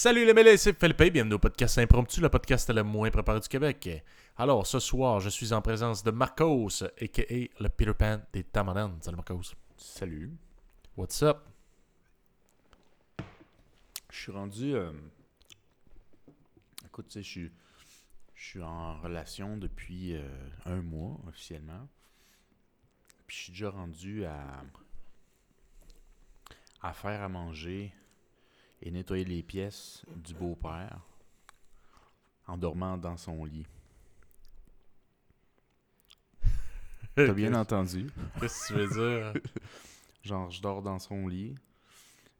Salut les mêlés, c'est Philippe, bienvenue au podcast Impromptu, le podcast le moins préparé du Québec. Alors, ce soir, je suis en présence de Marcos, a.k.a. le Peter Pan des Tamarans. Salut Marcos. Salut. What's up? Je suis rendu. euh, Écoute, tu sais, je suis, je suis en relation depuis euh, un mois officiellement. Puis je suis déjà rendu à. à faire à manger et nettoyer les pièces du beau-père en dormant dans son lit. T'as bien entendu? Qu'est-ce que tu veux dire? Genre, je dors dans son lit.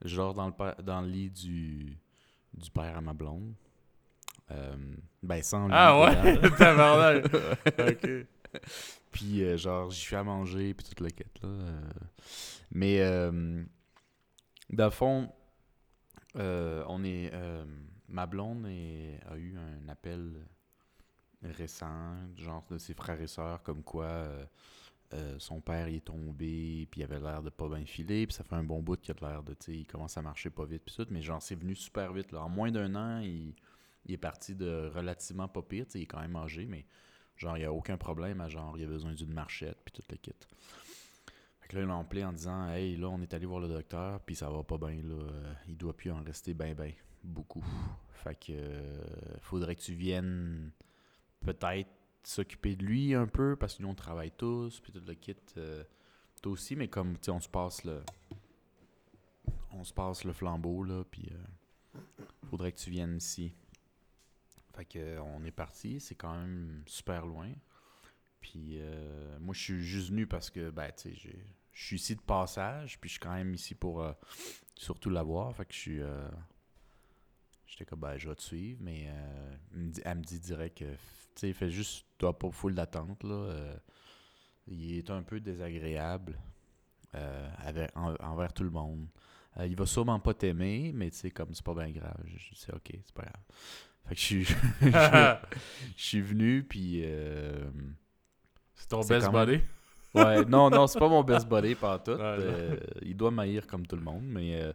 Je dors dans le, dans le lit du, du père à ma blonde. Euh, ben, sans lui. ah ouais? Tabarnak! ok. Puis, euh, genre, j'y fais à manger, puis toute la quête, là. euh. Mais, dans le fond, euh, on est... euh, ma blonde a eu un appel récent, genre de ses frères et sœurs, comme quoi euh, son père est tombé, puis il avait l'air de pas bien filer, puis ça fait un bon bout qu'il a l'air de, tu sais, il commence à marcher pas vite, puis tout, mais genre, c'est venu super vite. En moins d'un an, il, est parti de relativement pas pire, il est quand même âgé, mais genre, il n'y a aucun problème à genre, il a besoin d'une marchette, puis tout le kit. Fait que là, appelé en disant, hey, là, on est allé voir le docteur, puis ça va pas bien, là, euh, il doit plus en rester ben, ben, beaucoup. Fait que, euh, faudrait que tu viennes peut-être s'occuper de lui un peu parce que nous on travaille tous puis tout le kit euh, toi aussi mais comme tu sais on se passe le on se passe le flambeau là puis euh, faudrait que tu viennes ici. Fait que on est parti c'est quand même super loin. Puis euh, moi je suis juste venu parce que ben tu sais je suis ici de passage puis je suis quand même ici pour euh, surtout la voir fait que je suis euh, J'étais comme, ben, je vais te suivre, mais euh, elle me dit- direct que, tu sais, fais juste, toi, pas full d'attente, là. euh, il est un peu désagréable euh, avec- en- envers tout le monde. Il va sûrement pas t'aimer, mais tu sais, comme c'est pas bien grave. Je, dis, ok, c'est pas grave. Fait que je suis, je, suis venu, puis. c'est ton best buddy? Ouais, non, non, c'est pas mon best buddy par tout. Non. il doit m'haïr comme tout le monde, mais euh,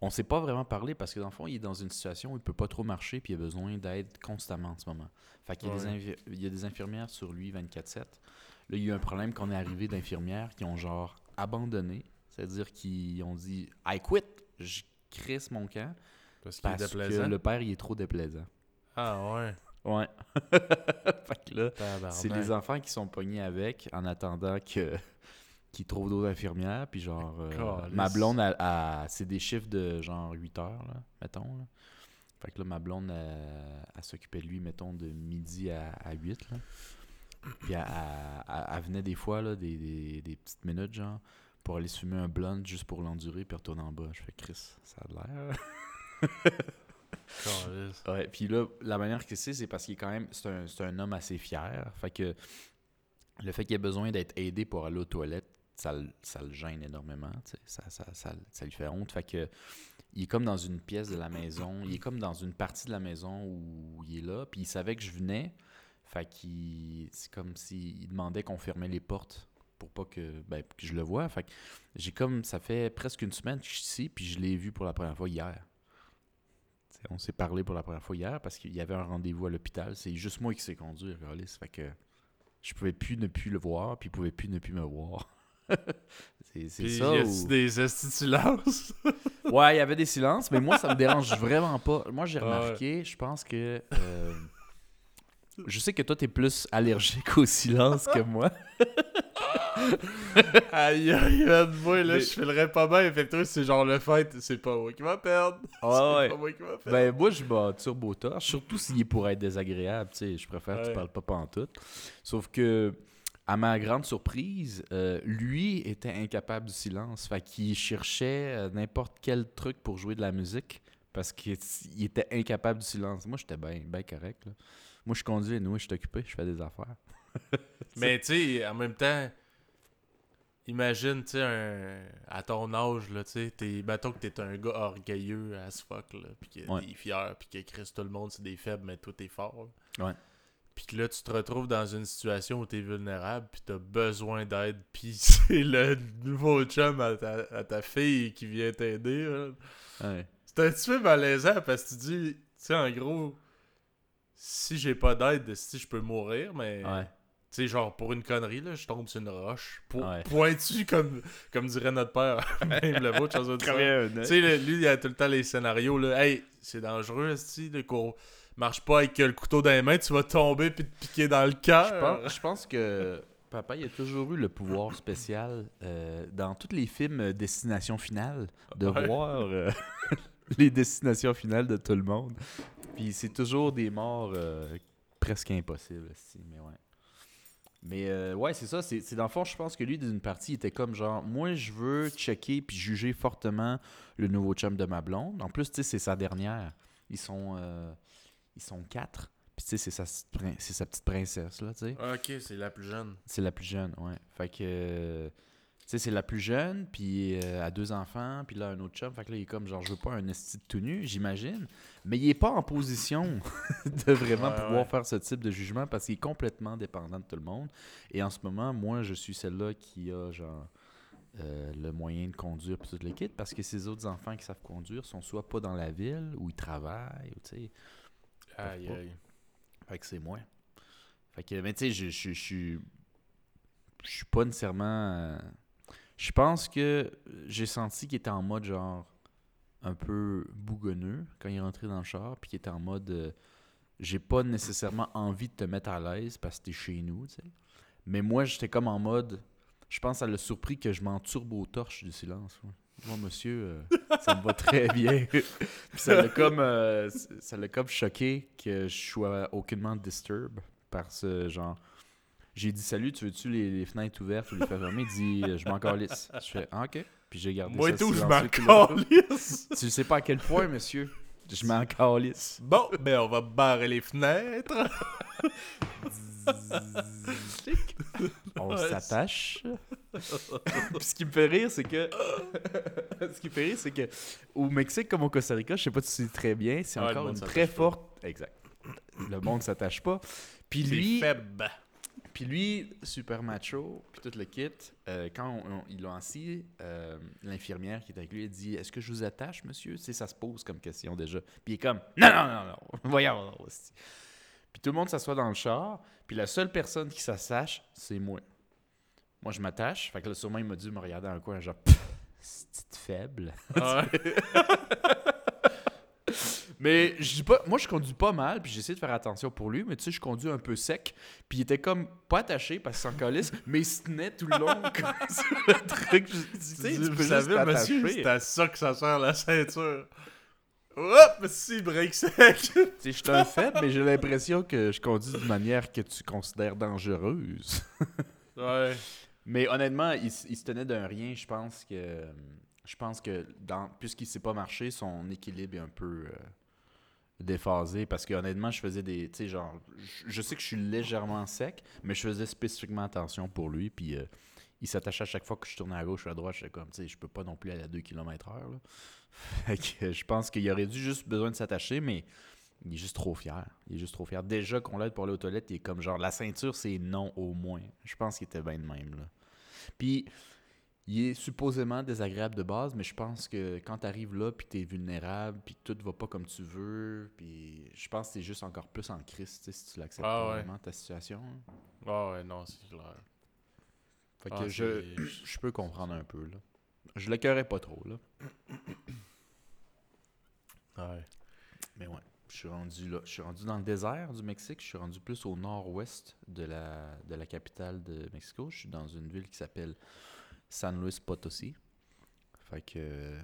on s'est pas vraiment parlé parce que dans le fond, il est dans une situation où il peut pas trop marcher puis il a besoin d'aide constamment en ce moment. Fait qu'il y, Ouais. il y a des infirmières sur lui 24/7. Là, il y a eu un problème qu'on est arrivé d'infirmières qui ont genre abandonné, c'est-à-dire qu'ils ont dit I quit, je crisse mon camp Parce parce que le père il est trop déplaisant. Ah ouais. Ouais. fait que là, c'est les enfants qui sont pognés avec en attendant que qu'ils trouvent d'autres infirmières. Puis genre, euh, ma blonde, elle- elle- c'est des chiffres de genre 8 heures, là, mettons. Là. Fait que là, ma blonde, elle, s'occupait de lui, mettons, de midi à, à 8. Là. Puis elle, venait des fois, là, des, des- des petites minutes, genre, pour aller fumer un blunt juste pour l'endurer, puis retourner en bas. Je fais, Chris, ça a l'air. Ouais, puis là, la manière que c'est, c'est parce qu'il est quand même, c'est un, homme assez fier. Fait que le fait qu'il ait besoin d'être aidé pour aller aux toilettes, ça, le- gêne énormément. Ça, ça, lui fait honte. Fait que il est comme dans une pièce de la maison, il est comme dans une partie de la maison où il est là, puis il savait que je venais. Fait qu'il, c'est comme s'il demandait qu'on fermait les portes pour pas que, ben, je le vois. Fait que j'ai comme, ça fait presque une semaine que je suis ici, puis je l'ai vu pour la première fois hier. On s'est parlé pour la première fois hier parce qu'il y avait un rendez-vous à l'hôpital. C'est juste moi qui sais conduire, Carlis. Fait que je pouvais plus ne plus le voir, puis il pouvait plus ne plus me voir. c'est ça. y ou- a des institulances? Ouais, il y avait des silences, mais moi, ça me dérange vraiment pas. Moi, j'ai ouais. remarqué, je pense que. euh, je sais que toi, t'es plus allergique au silence que moi. Aïe, aïe, man, moi, là, Mais- je filerais pas bien. Fait que toi, c'est genre le fait, c'est pas moi qui va perdre. C'est ouais. pas moi qui va perdre. Ben, moi, je bats turbo torche, surtout s'il est pour être désagréable, tu sais, je préfère que tu parles pas pantoute. Sauf que, à ma grande surprise, euh, lui était incapable du silence, fait qu'il cherchait euh, n'importe quel truc pour jouer de la musique, parce qu'il il était incapable du silence. Moi, j'étais bien ben correct, là. Moi, je conduis, et nous, je suis occupé, je fais des affaires. Mais tu sais, en même temps, imagine, tu sais, un- à ton âge, là, tu sais, mettons que t'es un gars orgueilleux as fuck, là, pis que Ouais. t'es fier, pis que Chris, tout le monde, c'est des faibles, mais toi, t'es fort. là. Ouais. Pis que là, tu te retrouves dans une situation où t'es vulnérable, pis t'as besoin d'aide, pis c'est le nouveau chum à ta, à ta fille qui vient t'aider. Ouais. C'est C'est un petit peu malaisant parce que tu dis, tu sais, en gros, si j'ai pas d'aide, si je peux mourir, mais. Ouais. Tu sais, genre, pour une connerie, là, je tombe sur une roche. Po- Ouais. Pointu, comme, comme dirait notre père. Même le mot, chose Tu sais, le- lui, il a tout le temps les scénarios, là. Hey, c'est dangereux, si le cours marche pas avec le couteau dans les mains, tu vas tomber puis te piquer dans le cœur. je pense que papa, il a toujours eu le pouvoir spécial euh, dans tous les films euh, Destination Finale de Ouais. voir euh, les destinations finales de tout le monde. Puis c'est toujours des morts euh, presque impossibles. si, mais ouais. Mais euh, ouais, c'est ça. C'est dans le fond, je pense que lui, d'une partie, il était comme genre, moi, je veux checker puis juger fortement le nouveau chum de ma blonde. En plus, tu sais, c'est sa dernière. Ils sont, euh, ils sont quatre. Puis tu sais, c'est sa, sa petite princesse, là, tu sais. Ok, c'est la plus jeune. C'est la plus jeune, ouais. Fait que, sais, c'est la plus jeune, puis euh, a deux enfants, puis là, un autre chum. Fait que là, il est comme, genre, je veux pas un esti de tout nu, j'imagine. Mais il est pas en position de vraiment Ouais, pouvoir ouais. faire ce type de jugement parce qu'il est complètement dépendant de tout le monde. Et en ce moment, moi, je suis celle-là qui a, genre, euh, le moyen de conduire puis toute l'équipe parce que ces autres enfants qui savent conduire sont soit pas dans la ville ou ils travaillent, ou tu sais. Aïe, aïe. Fait que c'est moi. Fait que, mais tu sais, je suis. Je suis pas nécessairement. Je pense que j'ai senti qu'il était en mode genre. Un peu bougonneux quand il est rentré dans le char, puis qu'il était en mode. euh, j'ai pas nécessairement envie de te mettre à l'aise parce que t'es chez nous, tu sais. Mais moi, j'étais comme en mode. Je pense que ça l'a surpris que je m'en turbo-torche du silence. ouais. Moi, monsieur, euh, ça me va très bien. Puis ça l'a comme, euh, ça l'a comme choqué que je sois aucunement disturb par ce genre. J'ai dit salut, tu veux-tu les, les fenêtres ouvertes ou les fermées? Il dit je m'en calisse. Je fais ah, ok. Puis j'ai gardé Moi ça et tout, je m'en calisse. Tu sais pas à quel point, monsieur. Je m'en calisse. Bon, ben on va barrer les fenêtres. On s'attache. Puis ce qui me fait rire, c'est que. ce qui me fait rire, c'est que. Au Mexique, comme au Costa Rica, je sais pas si tu sais très bien, c'est Ouais, encore une très pas. forte. Exact. Le monde s'attache pas. Puis lui. faible. Puis lui, super macho, puis tout le kit, euh, quand on- on- ils l'ont assis, euh, l'infirmière qui est avec lui, elle dit Est-ce que je vous attache, monsieur? Tu sais, ça se pose comme question déjà. Puis il est comme Non, non, non, non, voyons. Puis tout le monde s'assoit dans le char, puis la seule personne qui s'attache, c'est moi. Moi, je m'attache. Fait que là, sûrement, il m'a dû me regarder dans le coin, genre c'est faible? Mais je dis pas, moi je conduis pas mal, puis j'essaie de faire attention pour lui, mais tu sais, je conduis un peu sec, puis il était comme pas attaché parce qu'il s'en calisse, mais il se tenait tout le long comme sur le truc. Je dis, tu sais, tu Vous peux juste savez, monsieur, c'est à ça que ça sert la ceinture. Hop, si, break sec. Tu sais, je suis un faible, mais j'ai l'impression que je conduis d'une manière que tu considères dangereuse. ouais. Mais honnêtement, il, se tenait d'un rien. Je pense que, je pense que dans, puisqu'il ne sait pas marcher, son équilibre est un peu euh, déphasé. Parce que honnêtement, je faisais des, tu sais, genre, je, sais que je suis légèrement sec, mais je faisais spécifiquement attention pour lui. Puis euh, il s'attachait à chaque fois que je tournais à gauche ou à droite. J'étais comme, tu sais, je peux pas non plus aller à 2 km/h. là. Fait que je pense qu'il aurait dû juste besoin de s'attacher, mais il est juste trop fier. Il est juste trop fier. Déjà qu'on l'aide pour aller aux toilettes, il est comme genre la ceinture, c'est non au moins. Je pense qu'il était bien de même. Là. Puis il est supposément désagréable de base, mais je pense que quand tu arrives là, puis tu es vulnérable, puis tout va pas comme tu veux, puis je pense que c'est juste encore plus en crise, si tu l'acceptes Ah ouais. vraiment, ta situation. hein. Ah ouais, non, c'est clair. Fait que Ah, je, je peux comprendre un peu. Là. Je l'écœurais pas trop, là. Ouais. Mais ouais, je suis rendu là. Je suis rendu dans le désert du Mexique. Je suis rendu plus au nord-ouest de la, de la capitale de Mexico. Je suis dans une ville qui s'appelle San Luis Potosí. Fait que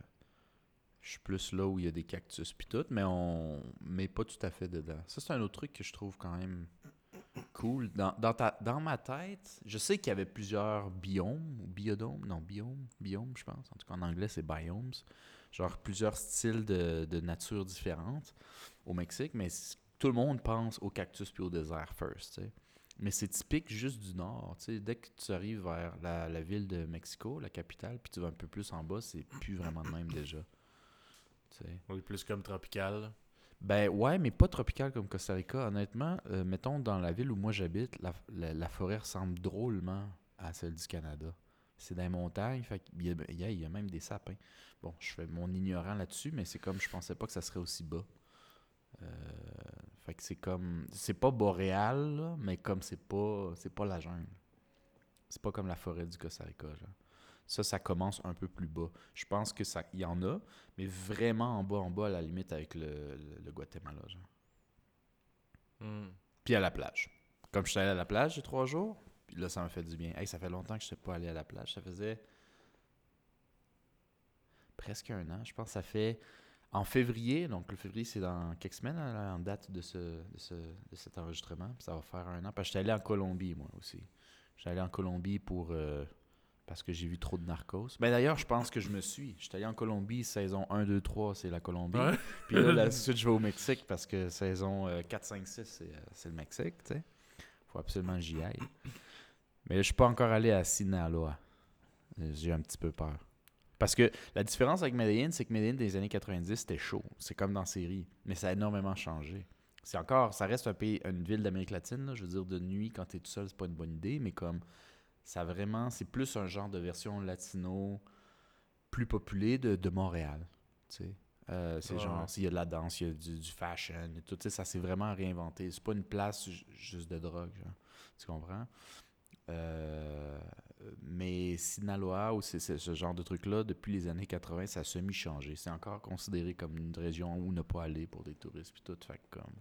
je suis plus là où il y a des cactus puis tout, mais on met pas tout à fait dedans. Ça, c'est un autre truc que je trouve quand même cool. Dans, dans, ta, dans ma tête, je sais qu'il y avait plusieurs biomes, ou biodomes, non, biomes, biomes, je pense. En tout cas, en anglais, c'est biomes. Genre plusieurs styles de, de nature différentes au Mexique, mais tout le monde pense au cactus puis au désert first, tu sais. Mais c'est typique juste du nord. Dès que tu arrives vers la, la ville de Mexico, la capitale, puis tu vas un peu plus en bas, c'est plus vraiment de même déjà. Tu sais. Oui, plus comme tropical. Ben ouais, mais pas tropical comme Costa Rica. Honnêtement, euh, mettons dans la ville où moi j'habite, la, la- la forêt ressemble drôlement à celle du Canada. C'est dans les montagnes. Fait il y a- il y a même des sapins. Bon, je fais mon ignorant là-dessus, mais c'est comme je pensais pas que ça serait aussi bas. Euh, fait que c'est comme. C'est pas boréal, là, mais comme c'est pas. C'est pas la jungle. C'est pas comme la forêt du Costa Rica, genre. Ça, ça commence un peu plus bas. Je pense que ça il y en a, mais vraiment en bas, en bas, à la limite avec le, le- le Guatemala, genre. Hmm. Puis à la plage. Comme je suis allé à la plage a trois jours, puis là, ça m'a fait du bien. Hey, ça fait longtemps que je ne suis pas allé à la plage. Ça faisait presque un an. Je pense que ça fait en février. Donc, le février, c'est dans quelques semaines, hein, en date de, ce, de, ce- de cet enregistrement. Puis ça va faire un an. Parce que j'étais allé en Colombie, moi aussi. J'étais allé en Colombie pour. euh, parce que j'ai vu trop de narcos. Mais d'ailleurs, je pense que je me suis. J'étais allé en Colombie, saison 1, 2, 3, c'est la Colombie. Ouais. Puis là, la suite, je vais au Mexique parce que saison euh, 4, 5, 6, c'est, c'est le Mexique, tu sais. Faut absolument que j'y aille. Mais je suis pas encore allé à Sinaloa. J'ai un petit peu peur. Parce que la différence avec Medellin, c'est que Medellin des années 90, c'était chaud. C'est comme dans la série. Mais ça a énormément changé. C'est encore, ça reste un pays, une ville d'Amérique latine. là. Je veux dire, de nuit, quand tu es tout seul, c'est pas une bonne idée. Mais comme, ça vraiment, c'est plus un genre de version latino plus populée de, de Montréal. Tu sais. Euh, c'est genre, ouais. s'il y a de la danse, il y a du, du fashion et tout, ça s'est vraiment réinventé. C'est pas une place ju- juste de drogue, genre. tu comprends? Euh, mais Sinaloa, ou ce genre de truc-là, depuis les années 80, ça a semi-changé. C'est encore considéré comme une région où ne pas aller pour des touristes puis tout. Fait comme...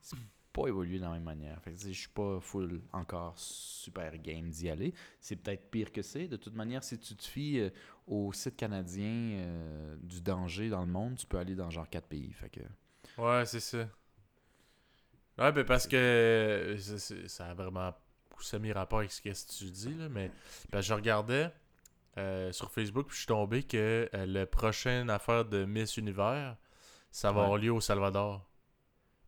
C'est pas évolué de la même manière. Fait que je suis pas full encore super game d'y aller. C'est peut-être pire que c'est. De toute manière, si tu te fies euh, au site canadien euh, du danger dans le monde, tu peux aller dans genre quatre pays. Fait que... Ouais, c'est ça. Ouais, ben parce que ça a vraiment semi-rapport avec ce que tu dis, là, mais parce que je regardais euh, sur Facebook, puis je suis tombé que euh, le prochain affaire de Miss Univers, ça va Ouais. avoir lieu au Salvador.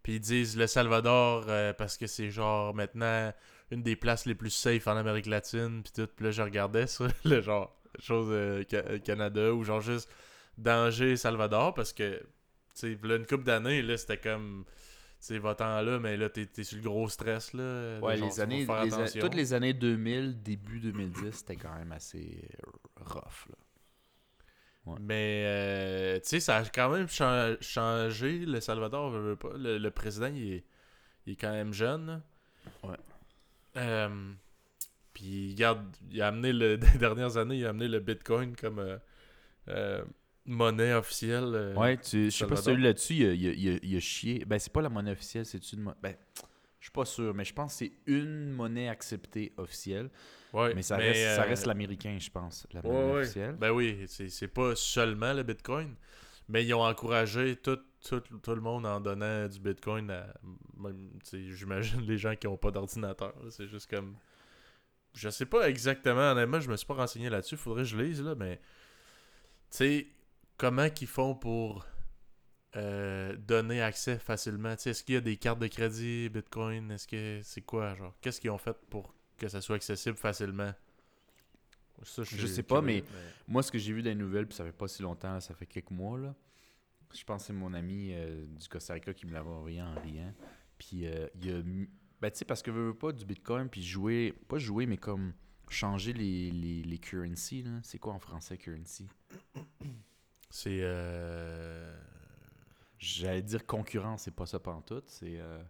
Puis ils disent le Salvador euh, parce que c'est genre maintenant une des places les plus safe en Amérique latine, puis tout. Puis là, je regardais ça, le genre chose euh, Ca- Canada, ou genre juste danger Salvador, parce que, tu sais, une couple d'années, là, c'était comme, tu sais, va-t'en là, mais là, t'es t'es sur le gros stress, là. Ouais, genre, les années, les a- toutes les années 2000, début 2010, c'était quand même assez rough. Là. Mais, euh, tu sais, ça a quand même cha- changé. Le Salvador, veut, veut pas. Le, le président, il est, il est quand même jeune. là. Ouais. Euh, puis, regarde, il a amené, le, des dernières années, il a amené le Bitcoin comme euh, euh, monnaie officielle. euh, Ouais, tu, je sais pas si tu as lu là-dessus, il a, il il il a chié. Ben, c'est pas la monnaie officielle, c'est une monnaie. Ben, je suis pas sûr, mais je pense que c'est une monnaie acceptée officielle. ouais, mais ça reste, ça euh, reste l'américain, je pense, la monnaie ouais. officielle. Ben oui, c'est pas seulement le Bitcoin, mais ils ont encouragé tout, tout, tout le monde en donnant du Bitcoin à. J'imagine les gens qui ont pas d'ordinateur. C'est juste comme. Je sais pas exactement, honnêtement, je me suis pas renseigné là-dessus, faudrait que je lise, là, mais. Tu sais, comment qu'ils font pour. euh, donner accès facilement? Est-ce qu'il y a des cartes de crédit, Bitcoin? Est-ce que c'est quoi genre? Qu'est-ce qu'ils ont fait pour que ça soit accessible facilement? Ça, Je suis sais pas, curieux, mais- Moi, ce que j'ai vu dans les nouvelles, puis ça fait pas si longtemps, ça fait quelques mois, là. Je pense que c'est mon ami euh, du Costa Rica qui me l'avait envoyé en riant. Puis euh, il a Ben, tu sais, parce que veut pas du Bitcoin, puis jouer, pas jouer, mais comme changer les, les, les currencies, là. C'est quoi en français, currency? C'est. Euh... J'allais dire concurrence, c'est pas ça pantoute, c'est euh,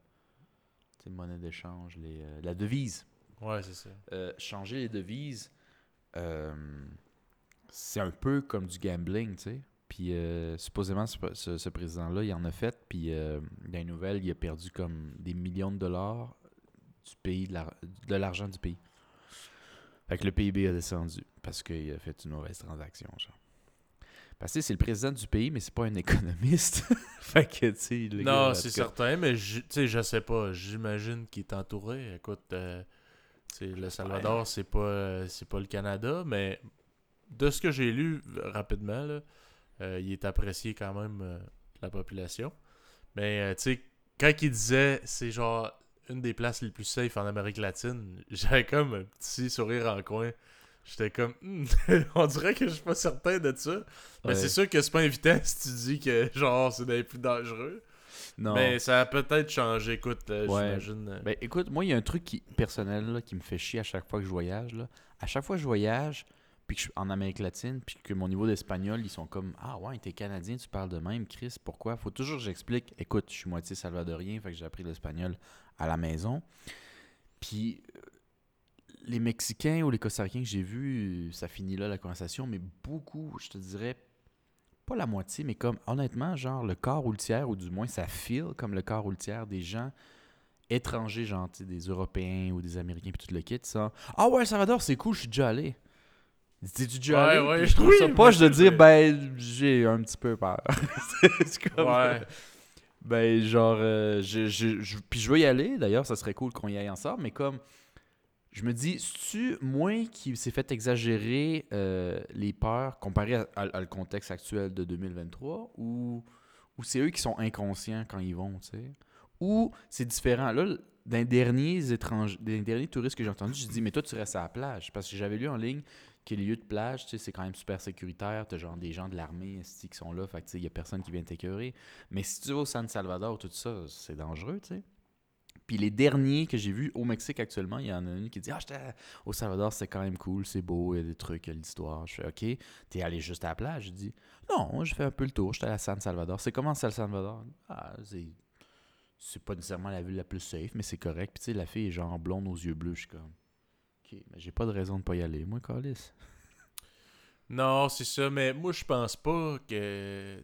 sais, monnaie d'échange, les, euh, la devise. Ouais, c'est ça. Euh, changer les devises, c'est un peu comme du gambling, tu sais. Puis euh, supposément, ce, ce- ce président-là, il en a fait, puis euh, dans les nouvelles, il a perdu comme des millions de dollars du pays, de la- de l'argent du pays. Fait que le PIB a descendu parce qu'il a fait une mauvaise transaction, genre. Parce que c'est le président du pays, mais c'est pas un économiste. fait que, tu sais, Non, c'est certain, mais je- tu sais, je sais pas. J'imagine qu'il est entouré. Écoute, euh, le Salvador, c'est pas euh, c'est pas le Canada, mais de ce que j'ai lu euh, rapidement, là, euh, il est apprécié quand même de la population. Mais tu sais, quand il disait c'est genre une des places les plus safe en Amérique latine, j'avais comme un petit sourire en coin. J'étais comme, Hmm, on dirait que je suis pas certain de ça. Mais Ouais. c'est sûr que c'est pas évident si tu dis que genre c'est des plus dangereux. Non. Mais ça a peut-être changé, écoute, euh, Ouais. j'imagine. euh, Ben, écoute, moi, il y a un truc qui, personnel là, qui me fait chier à chaque fois que je voyage. Là. À chaque fois que je voyage, puis que je suis en Amérique latine, puis que mon niveau d'espagnol, ils sont comme Ah ouais, t'es canadien, tu parles de même, Chris, pourquoi Faut toujours que j'explique. Écoute, je suis moitié salvadorien, fait que j'ai appris l'espagnol à la maison. Puis les Mexicains ou les Costaricains que j'ai vus, ça finit là la conversation, mais beaucoup, je te dirais, pas la moitié, mais comme honnêtement, genre le quart ou le tiers, ou du moins ça feel comme le quart ou le tiers des gens étrangers, genre tu des Européens ou des Américains, puis tout le kit, ça. Ah ouais, Salvador, c'est cool, je suis déjà allé. T'es-tu déjà Ouais, allé? ouais, je trouve oui, ça poche de dire, ben, j'ai un petit peu peur. c'est comme. Ouais. Ben, genre, euh, je, je- je- puis je veux y aller, d'ailleurs, ça serait cool qu'on y aille ensemble, mais comme, je me dis, c'est-tu moi qui s'est fait exagérer euh, les peurs comparé à, le contexte actuel de 2023, ou, c'est eux qui sont inconscients quand ils vont, tu sais? Ou c'est différent? Là, d'un derniers étrangers, d'un derniers touristes que j'ai entendu, j'ai dit, mais toi, tu restes à la plage. Parce que j'avais lu en ligne que les lieux de plage, tu sais, c'est quand même super sécuritaire. T'as genre des gens de l'armée qui sont là, fait tu sais, il y a personne qui vient t'écœurer. Mais si tu vas au San Salvador, tout ça, c'est dangereux, tu sais. Puis les derniers que j'ai vus au Mexique actuellement, il y en a une qui dit Ah, j'étais au Salvador, c'est quand même cool, c'est beau, il y a des trucs, il y a l'histoire. Je fais Ok, t'es allé juste à la plage? Je dis Non, j'ai fait un peu le tour, j'étais à San Salvador. C'est comment San Salvador? Ah, c'est. C'est pas nécessairement la ville la plus safe, mais c'est correct. Puis tu sais, la fille est genre blonde aux yeux bleus. Je suis comme Ok, mais j'ai pas de raison de pas y aller. Moi, Calis. Non, c'est ça, mais moi je pense pas que.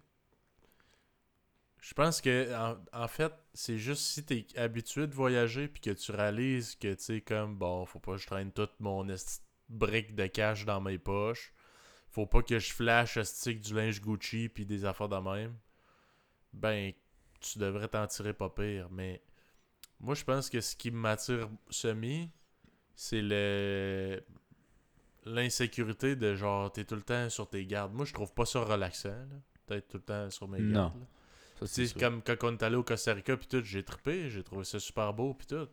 Je pense que en, en fait, c'est juste si t'es habitué de voyager puis que tu réalises que tu sais comme bon, faut pas que je traîne toute mon brique de cash dans mes poches. Faut pas que je flash stick du linge Gucci puis des affaires de même. Ben, tu devrais t'en tirer pas pire, mais moi je pense que ce qui m'attire semi, c'est le l'insécurité de genre t'es tout le temps sur tes gardes. Moi je trouve pas ça relaxant. D'être tout le temps sur mes Non. gardes. là. Sûr. comme quand on est allé au Costa Rica puis tout, j'ai trippé, j'ai trouvé ça super beau puis tout.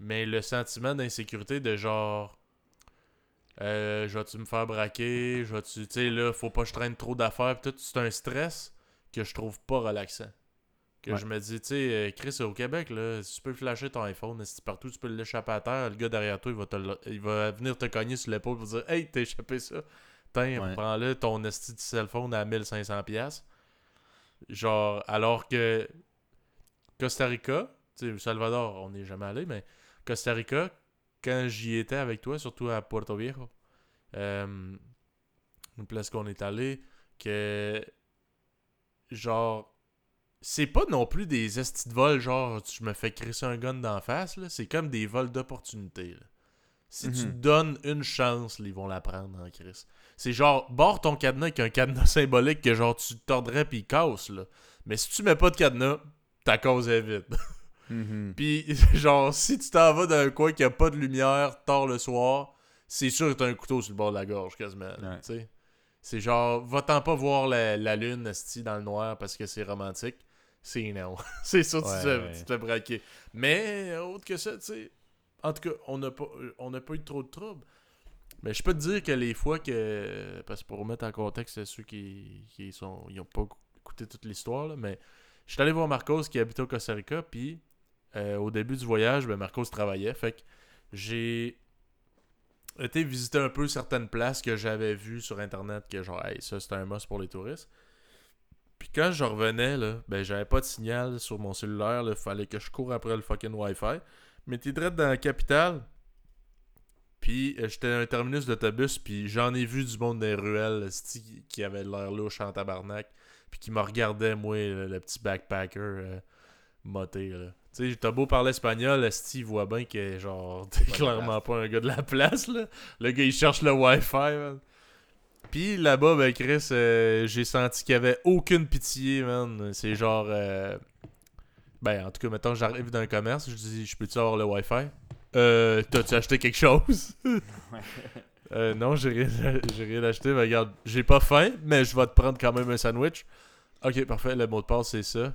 Mais le sentiment d'insécurité de genre euh, je vais-tu me faire braquer, je vais-tu tu sais là, faut pas que je traîne trop d'affaires puis tout, c'est un stress que je trouve pas relaxant. Que Ouais. je me dis, tu sais, euh, Chris, au Québec, là, si tu peux flasher ton iPhone, si partout tu peux l'échapper à terre, le gars derrière toi, il va, te il va venir te cogner sur l'épaule pour dire Hey, t'as échappé ça. Tiens, Ouais. prends-le, ton esti de cell phone à 1500$. Genre, alors que Costa Rica, tu sais, Salvador, on n'est jamais allé, mais Costa Rica, quand j'y étais avec toi, surtout à Puerto Viejo, euh, une place qu'on est allé, que genre c'est pas non plus des estis de vol genre je me fais crisser un gun d'en face là, c'est comme des vols d'opportunité. Si tu Mhm. donnes une chance, ils vont la prendre en crise. C'est genre barre ton cadenas avec un cadenas symbolique que genre tu tordrais puis il casse là. Mais si tu mets pas de cadenas, ta cause est vide. Mhm. Puis, genre, si tu t'en vas dans un coin qui a pas de lumière tard le soir, c'est sûr que t'as un couteau sur le bord de la gorge, quasiment. Ouais. C'est genre, va-t'en pas voir la, la lune, esti, dans le noir parce que c'est romantique. C'est non. c'est sûr que tu, te ouais. tu te fais braquer. Mais, autre que ça, tu sais, en tout cas, on n'a pas, n'a pas eu trop de troubles. Mais je peux te dire que les fois que. Parce que pour remettre en contexte ceux qui, qui sont. Ils pas écouté toute l'histoire, mais je suis allé voir Marcos qui habitait au Costa Rica, puis euh, au début du voyage, ben Marcos travaillait. Fait que j'ai été visiter un peu certaines places que j'avais vues sur internet que genre hey, ça c'est un must pour les touristes. Puis quand je revenais là, ben j'avais pas de signal sur mon cellulaire, il fallait que je cours après le fucking Wi-Fi. Mais t'es direct dans la capitale. Puis euh, j'étais dans un terminus d'autobus, puis j'en ai vu du monde des ruelles qui- qui avait l'air louche en tabarnak, puis qui me regardait moi le, le petit backpacker euh, moté là. Tu sais, t'as beau parler espagnol, Esti voit bien que genre t'es clairement pas un gars de la place là. Le gars il cherche le Wi-Fi. man. Puis là-bas, ben Chris, euh, j'ai senti qu'il y avait aucune pitié, man. C'est genre euh, Ben en tout cas, mettons j'arrive dans un commerce, je dis je peux-tu avoir le Wi-Fi? Euh, t'as-tu acheté quelque chose? Euh, non, j'ai rien, j'ai rien acheté. Mais regarde, j'ai pas faim, mais je vais te prendre quand même un sandwich. Ok, parfait. Le mot de passe, c'est ça.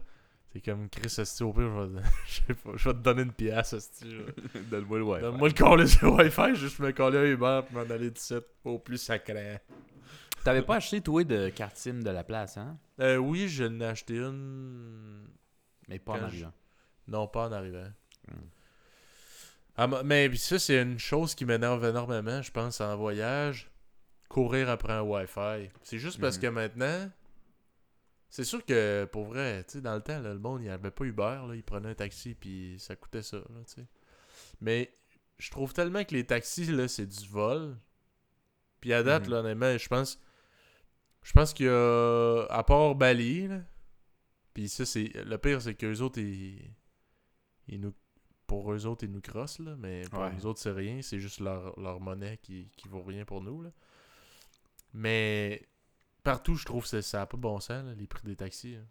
C'est comme Chris Esti au pire, je vais, je sais pas, je vais te donner une pièce, Donne-moi le Wi-Fi. Donne-moi le coller sur Wi-Fi, juste me coller un Uber pour m'en aller de site au plus sacré. T'avais pas acheté, toi, de carte SIM de la place, hein? Euh, oui, je l'ai acheté une. Mais pas en arrivant. Non, pas en arrivant. Hmm. Ah, ma- mais ça, c'est une chose qui m'énerve énormément, je pense, en voyage. Courir après un Wi-Fi. C'est juste parce Mhm. que maintenant, c'est sûr que pour vrai, tu sais, dans le temps, là, le monde, il n'y avait pas Uber, là, il prenait un taxi puis ça coûtait ça, là, tu sais. Mais je trouve tellement que les taxis, là, c'est du vol. Puis à date, Mhm. là, honnêtement, je pense. Je pense qu'il y a. À part Bali, là. Puis ça, c'est. Le pire, c'est qu'eux autres, ils. ils nous. Pour eux autres, ils nous crossent, là. Mais pour Ouais. nous autres, c'est rien. C'est juste leur, leur monnaie qui, qui vaut rien pour nous, là. Mais. Partout, je trouve que ça n'a pas bon sens, là, les prix des taxis. là.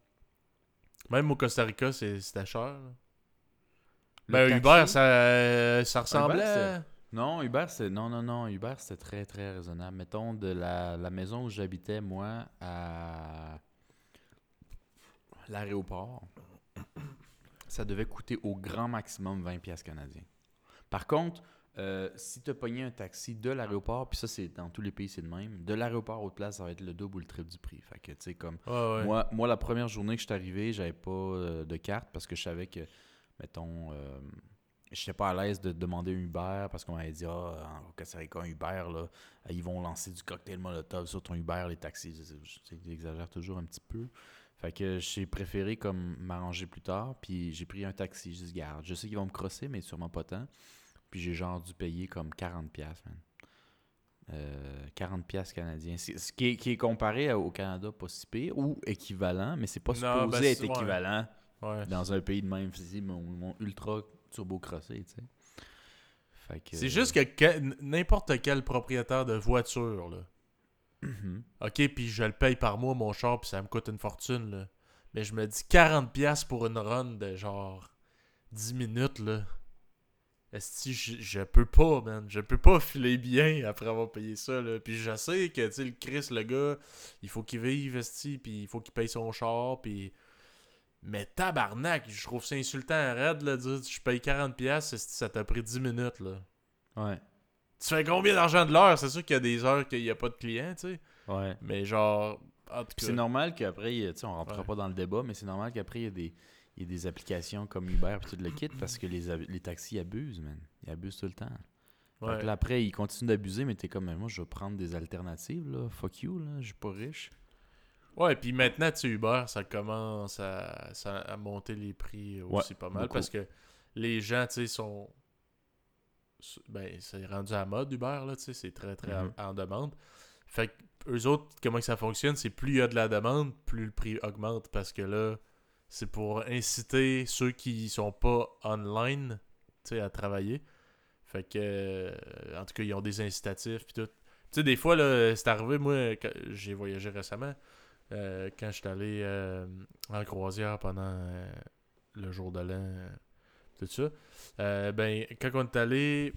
Même au Costa Rica, c'est- c'était cher. Ben, taxi- Uber, ça, ça ressemblait Uber. Non, Uber, c'est. Non, non, non. Uber, c'était très, très raisonnable. Mettons, de la, la maison où j'habitais, moi, à l'aéroport, ça devait coûter au grand maximum 20$ piastres canadiens. Par contre, euh, si tu as pogné un taxi de l'aéroport, puis ça, c'est dans tous les pays, c'est le même, de l'aéroport aux places, ça va être le double ou le triple du prix. Fait que, tu sais, comme. Ouais, ouais. Moi, moi, la première journée que je suis arrivé, j'avais pas euh, de carte parce que je savais que, mettons, euh, je n'étais pas à l'aise de demander un Uber parce qu'on m'avait dit, ah, au Costa Rica, un Uber, là, ils vont lancer du cocktail Molotov sur ton Uber, les taxis. Je- je- Ils exagèrent toujours un petit peu. Fait que j'ai préféré comme m'arranger plus tard, puis j'ai pris un taxi. Je dis, garde, je sais qu'ils vont me crosser, mais sûrement pas tant. Puis j'ai genre dû payer comme 40$, piastres, man. Euh, 40$ piastres canadiens. Ce qui est, qui est comparé au Canada, pas si pire, ou équivalent, mais c'est pas Non, supposé ben, être ouais. équivalent Ouais. dans un pays de même. C'est mon, mon ultra turbo crossé, tu sais. Fait que- C'est juste que que- n'importe quel propriétaire de voiture, là. Mhm. OK, puis je le paye par mois, mon char, puis ça me coûte une fortune, là. Mais je me dis 40$ piastres pour une run de genre 10 minutes, là. Est-ce que je, je peux pas, man. Je peux pas filer bien après avoir payé ça, là. Puis je sais que, tu sais, le Chris, le gars, il faut qu'il vive, esti, puis il faut qu'il paye son char, puis... Mais tabarnak, je trouve ça insultant à raide, là, de dire je paye 40$, piastres, esti, ça t'a pris 10 minutes, là. Ouais. Tu fais combien d'argent de l'heure? C'est sûr qu'il y a des heures qu'il n'y a pas de clients, tu sais. Ouais. Mais genre, en tout Puis cas... c'est normal qu'après, tu sais, on rentrera Ouais. pas dans le débat, mais c'est normal qu'après, il y a des, il y a des applications comme Uber et tout le kit parce que les, les taxis abusent, man. Ils abusent tout le temps. Fait ouais. que là, après, ils continuent d'abuser, mais t'es comme, Mais moi, je vais prendre des alternatives, là. Fuck you, là. Je suis pas riche. Ouais, puis maintenant, tu sais, Uber, ça commence à, ça- à monter les prix aussi pas mal beaucoup. parce que les gens, tu sais, sont. Ben, c'est rendu à la mode Uber, là, tu sais, c'est très, très Mhm. en, en demande. Fait que eux autres, comment que ça fonctionne, c'est plus il y a de la demande, plus le prix augmente parce que là, c'est pour inciter ceux qui sont pas online, tu sais, à travailler. Fait que, euh, en tout cas, ils ont des incitatifs puis tout. Tu sais, des fois, là, c'est arrivé, moi, j'ai voyagé récemment, euh, quand je suis allé euh, en croisière pendant le jour de l'an, ça. Euh, ben, quand on est allé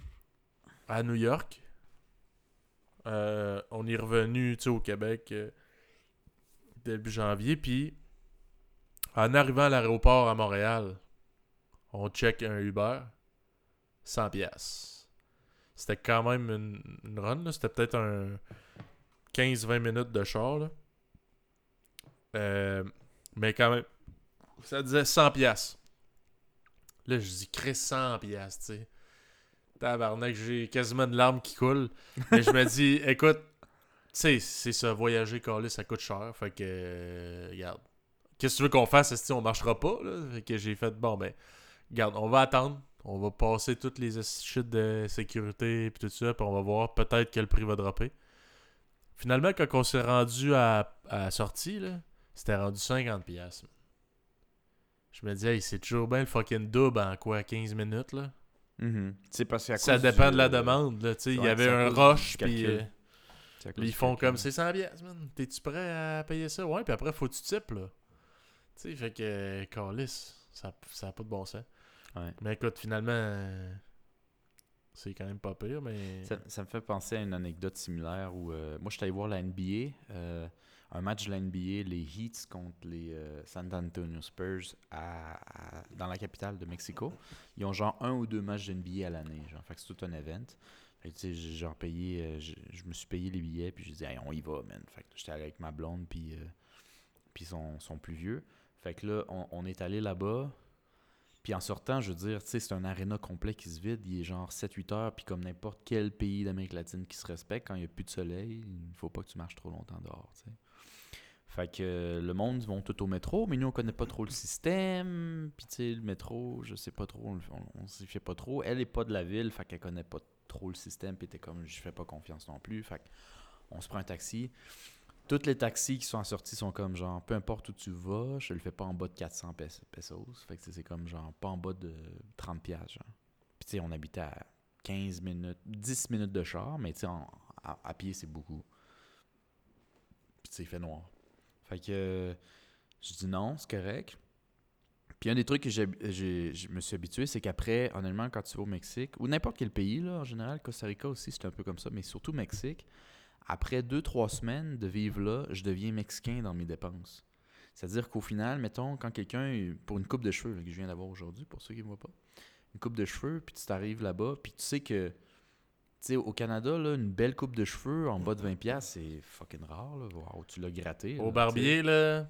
à New York, euh, on est revenu, au Québec euh, début janvier, puis en arrivant à l'aéroport à Montréal, on check un Uber, 100 pièces. C'était quand même une, run, c'était peut-être un 15-20 minutes de char, là. Mais quand même, ça disait 100 pièces. Là, je dis, Chris, 100 pièces, tu sais. Tabarnak, j'ai quasiment de larmes qui coulent. Mais je me dis, écoute, tu sais, c'est ça, voyager, coller, ça coûte cher. Fait que, euh, regarde, qu'est-ce que tu veux qu'on fasse? Si on marchera pas, là? Fait que j'ai fait, bon, ben, regarde, on va attendre. On va passer toutes les shit de sécurité et tout ça, puis on va voir peut-être quel prix va dropper. Finalement, quand on s'est rendu à, à la sortie, c'était rendu 50$. Je me disais, hey, c'est toujours bien le fucking double en quoi, 15 minutes, là? C'est parce qu'à Ça dépend du, de la demande, là, tu sais. Il y avait un rush, puis euh, cause ils font calcul. comme, c'est 100 piastres, man. T'es-tu prêt à payer ça? Ouais, puis après, faut que tu types, là. Tu sais, fait que, euh, câlisse, ça n'a pas de bon sens. Ouais. Mais écoute, finalement, euh, c'est quand même pas pire, mais... Ça, ça me fait penser à une anecdote similaire où euh, moi, je suis allé voir la NBA, un match de la NBA, les Heats contre les euh, San Antonio Spurs à, dans la capitale de Mexico. Ils ont genre un ou deux matchs de NBA à l'année. Genre, fait que c'est tout un event. Fait que, genre payé, euh, je, je me suis payé les billets, puis j'ai dit, Hey, on y va, man. Fait que j'étais avec ma blonde, puis, euh, puis son, son plus vieux. Fait que là, on, on est allé là-bas. Puis en sortant, je veux dire, tu sais, c'est un aréna complet qui se vide. Il est genre 7-8 heures. Puis comme n'importe quel pays d'Amérique latine qui se respecte, quand il n'y a plus de soleil, il ne faut pas que tu marches trop longtemps dehors. Fait que le monde vont tout au métro, mais nous, on connaît pas trop le système. Puis tu sais, le métro, je sais pas trop, on, on, s'y fait pas trop. Elle est pas de la ville, fait qu'elle connaît pas trop le système. Puis t'es comme, je fais pas confiance non plus. Fait on se prend un taxi. Toutes les taxis qui sont en sortie sont comme genre, peu importe où tu vas, je le fais pas en bas de 400 pes- pesos. Fait que c'est comme genre, pas en bas de 30 piastres. Puis tu sais, on habitait à 15 minutes, 10 minutes de char, mais tu sais, à, à pied, c'est beaucoup. Puis tu sais, il fait noir. Fait que je dis non, c'est correct. Puis un des trucs que j'ai- je me suis habitué, c'est qu'après, honnêtement, quand tu vas au Mexique, ou n'importe quel pays, là, en général, Costa Rica aussi, c'est un peu comme ça, mais surtout Mexique, après deux, trois semaines de vivre là, je deviens mexicain dans mes dépenses. C'est-à-dire qu'au final, mettons, quand quelqu'un, pour une coupe de cheveux que je viens d'avoir aujourd'hui, pour ceux qui ne voient pas, une coupe de cheveux, puis tu t'arrives là-bas, puis tu sais que, sais, au Canada, là, une belle coupe de cheveux en bas de 20$, c'est fucking rare, là. Wow, tu l'as gratté. là, Au barbier, là.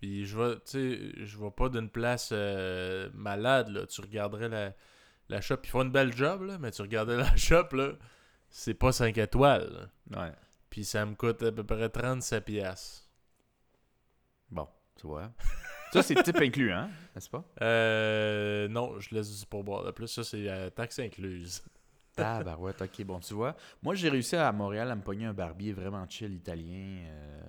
Puis je vais, tu sais, je vais pas d'une place euh, malade, là. Tu regarderais la, la shop. Ils font une belle job, là, mais tu regardais la shop, là. C'est pas 5 étoiles. là. Ouais. Puis ça me coûte à peu près 37 piastres. Bon, tu vois. Ça, c'est type inclus, hein? N'est-ce pas? Euh, non, je laisse du pourboire de plus. Ça, c'est euh, taxe incluse. Tabarouette, ok, bon, tu vois. Moi, j'ai réussi à Montréal à me pogner un barbier vraiment chill italien. euh,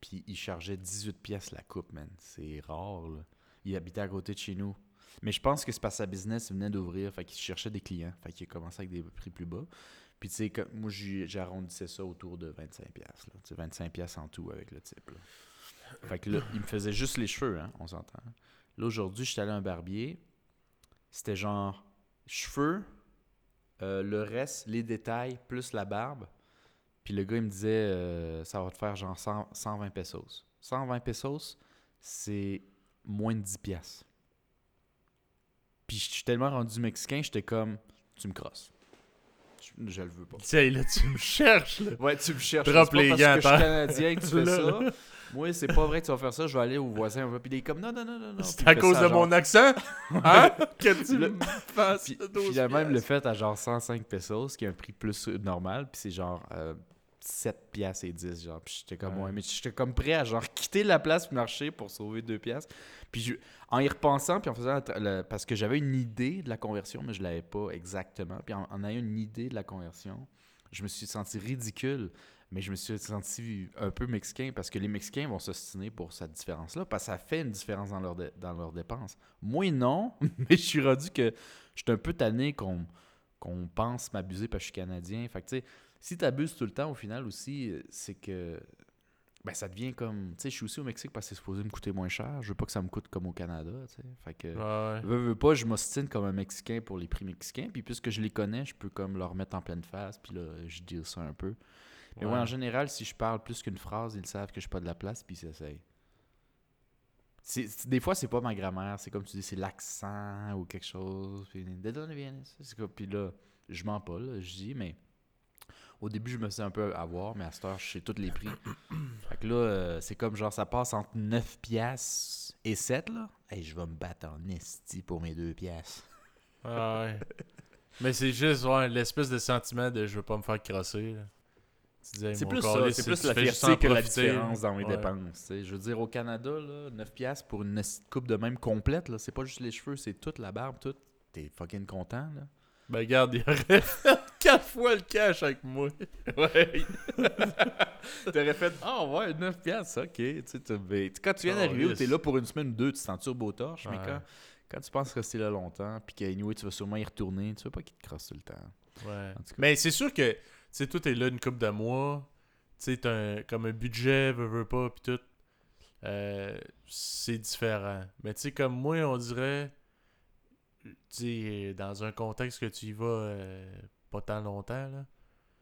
puis il chargeait 18 pièces la coupe, man. C'est rare, là. Il habitait à côté de chez nous. Mais je pense que c'est parce que sa business venait d'ouvrir, fait qu'il cherchait des clients. Fait qu'il a commencé avec des prix plus bas. Puis tu sais, moi, j'arrondissais ça autour de 25 pièces. Tu sais, 25 pièces en tout avec le type, là. Fait que là, il me faisait juste les cheveux, hein, on s'entend. Là, aujourd'hui, j'étais allé à un barbier. C'était genre cheveux, euh, le reste, les détails, plus la barbe. Puis le gars, il me disait, euh, ça va te faire genre 100 120 pesos. 120 pesos, c'est moins de 10 piastres. Puis je suis tellement rendu mexicain, j'étais comme, tu me crosses. Je, je le veux pas. Tiens, là, tu me cherches, là. Ouais, tu me cherches. Drop pas les parce gants que je suis canadien que tu fais ça. Moi, c'est pas vrai que tu vas faire ça. Je vais aller au voisin. Puis il est comme, non, non, non, non. C'est Puis à cause de genre- mon accent? Hein? que tu Le- me fasses Puis, 12 finalement, il me le piastres. fait à genre 105 pesos, qui est un prix plus normal. Puis c'est genre euh, 7 piastres et 10. Genre. Puis j'étais comme, Ouais. ouais, mais j'étais comme prêt à genre quitter la place pour marcher pour sauver 2 piastres. Puis je- en y repensant, puis en faisant. le- parce que j'avais une idée de la conversion, mais je l'avais pas exactement. Puis en, en ayant une idée de la conversion, je me suis senti ridicule. Mais je me suis senti un peu mexicain parce que les Mexicains vont s'ostiner pour cette différence-là parce que ça fait une différence dans dans leurs dépenses. Moi, non, mais je suis rendu que je suis un peu tanné qu'on pense m'abuser parce que je suis canadien. Fait que, tu sais, si tu abuses tout le temps, au final aussi, euh, c'est que ben, ça devient comme. Tu sais, je suis aussi au Mexique parce que c'est supposé me coûter moins cher. Je veux pas que ça me coûte comme au Canada. tu sais. Fait que. Ouais, ouais. Veux, veux pas, je m'ostine comme un Mexicain pour les prix mexicains. Puis puisque je les connais, je peux comme leur mettre en pleine face. Puis là, je dis ça un peu. Mais ouais, Ouais. en général, si je parle plus qu'une phrase, ils savent que je suis pas de la place, puis ils s'essayent. Des fois, c'est pas ma grammaire, c'est comme tu dis, c'est l'accent ou quelque chose. Puis, puis là, je mens pas, là, je dis, mais au début, je me suis un peu avoir, mais à cette heure, je sais tous les prix. fait que là, euh, c'est comme genre, ça passe entre 9 piastres et 7, là. Hey, je vais me battre en esti pour mes 2 piastres. Ah ouais. Mais c'est juste ouais, l'espèce de sentiment de je veux pas me faire crosser. là. C'est plus ça, c'est plus la fierté que la différence dans mes Ouais. dépenses. Je veux dire, au Canada, là, 9$ piastres pour une coupe de même complète, là, c'est pas juste les cheveux, c'est toute la barbe, tout. T'es fucking content, là. Ben regarde, il aurait fait 4 fois le cash avec moi. Ouais. T'aurais fait, ah ouais, 9$, piastres, ok. Tu sais, t'as- quand tu viens Oh, d'arriver ou yes. t'es là pour une semaine ou deux, tu te sens turbo torche, mais quand, quand tu penses rester là longtemps, puis qu'anyway, tu vas sûrement y retourner, tu veux pas qu'il te crosse tout le temps. Ouais. Mais c'est sûr que, sais, toi, t'es là une couple de mois. Tu sais, t'as comme un budget, veux, veux pas, pis tout. Euh, c'est différent. Mais tu sais, comme moi, on dirait, tu sais, dans un contexte que tu y vas euh, pas tant longtemps, là.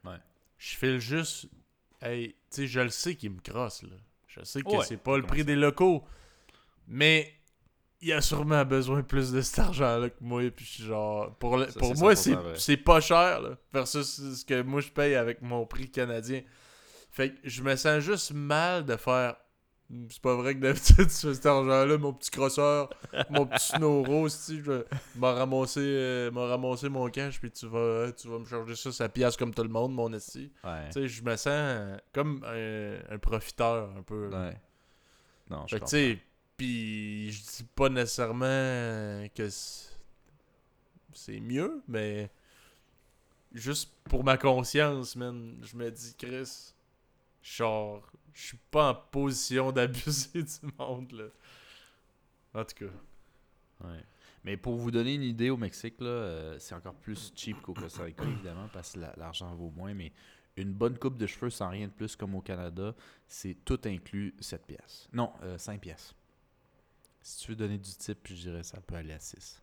Ouais. Je file juste, hey, tu sais, je le sais qu'il me crosse, là. Je sais que Ouais, c'est pas le prix ça? des locaux. Mais il a sûrement besoin plus de cet argent-là que moi. Puis je suis genre, pour, le- Ça, pour moi, 100% c'est pas cher, là, versus ce que moi je paye avec mon prix canadien. Fait que je me sens juste mal de faire C'est pas vrai que d'habitude, tu fais cet argent-là, mon petit crosseur, mon petit snow rose, tu je m'en ramasser, euh, ramasser mon cash, puis tu vas, tu vas me charger ça, ça pièce comme tout le monde, mon esti. Ouais. Tu sais, je me sens comme un, un profiteur, un peu. Ouais. Non, je Fait que, comprends. tu sais, puis je dis pas nécessairement que c'est mieux, mais juste pour ma conscience, man, je me dis, Chris, genre, je suis pas en position d'abuser du monde, là. En tout cas. Ouais. Mais pour vous donner une idée, au Mexique, là, euh, c'est encore plus cheap qu'au Costa Rica, évidemment, parce que la- l'argent vaut moins. Mais une bonne coupe de cheveux sans rien de plus, comme au Canada, c'est tout inclus 7 pièces. Non, euh, 5 pièces. Si tu veux donner du type, je dirais ça peut aller à 6.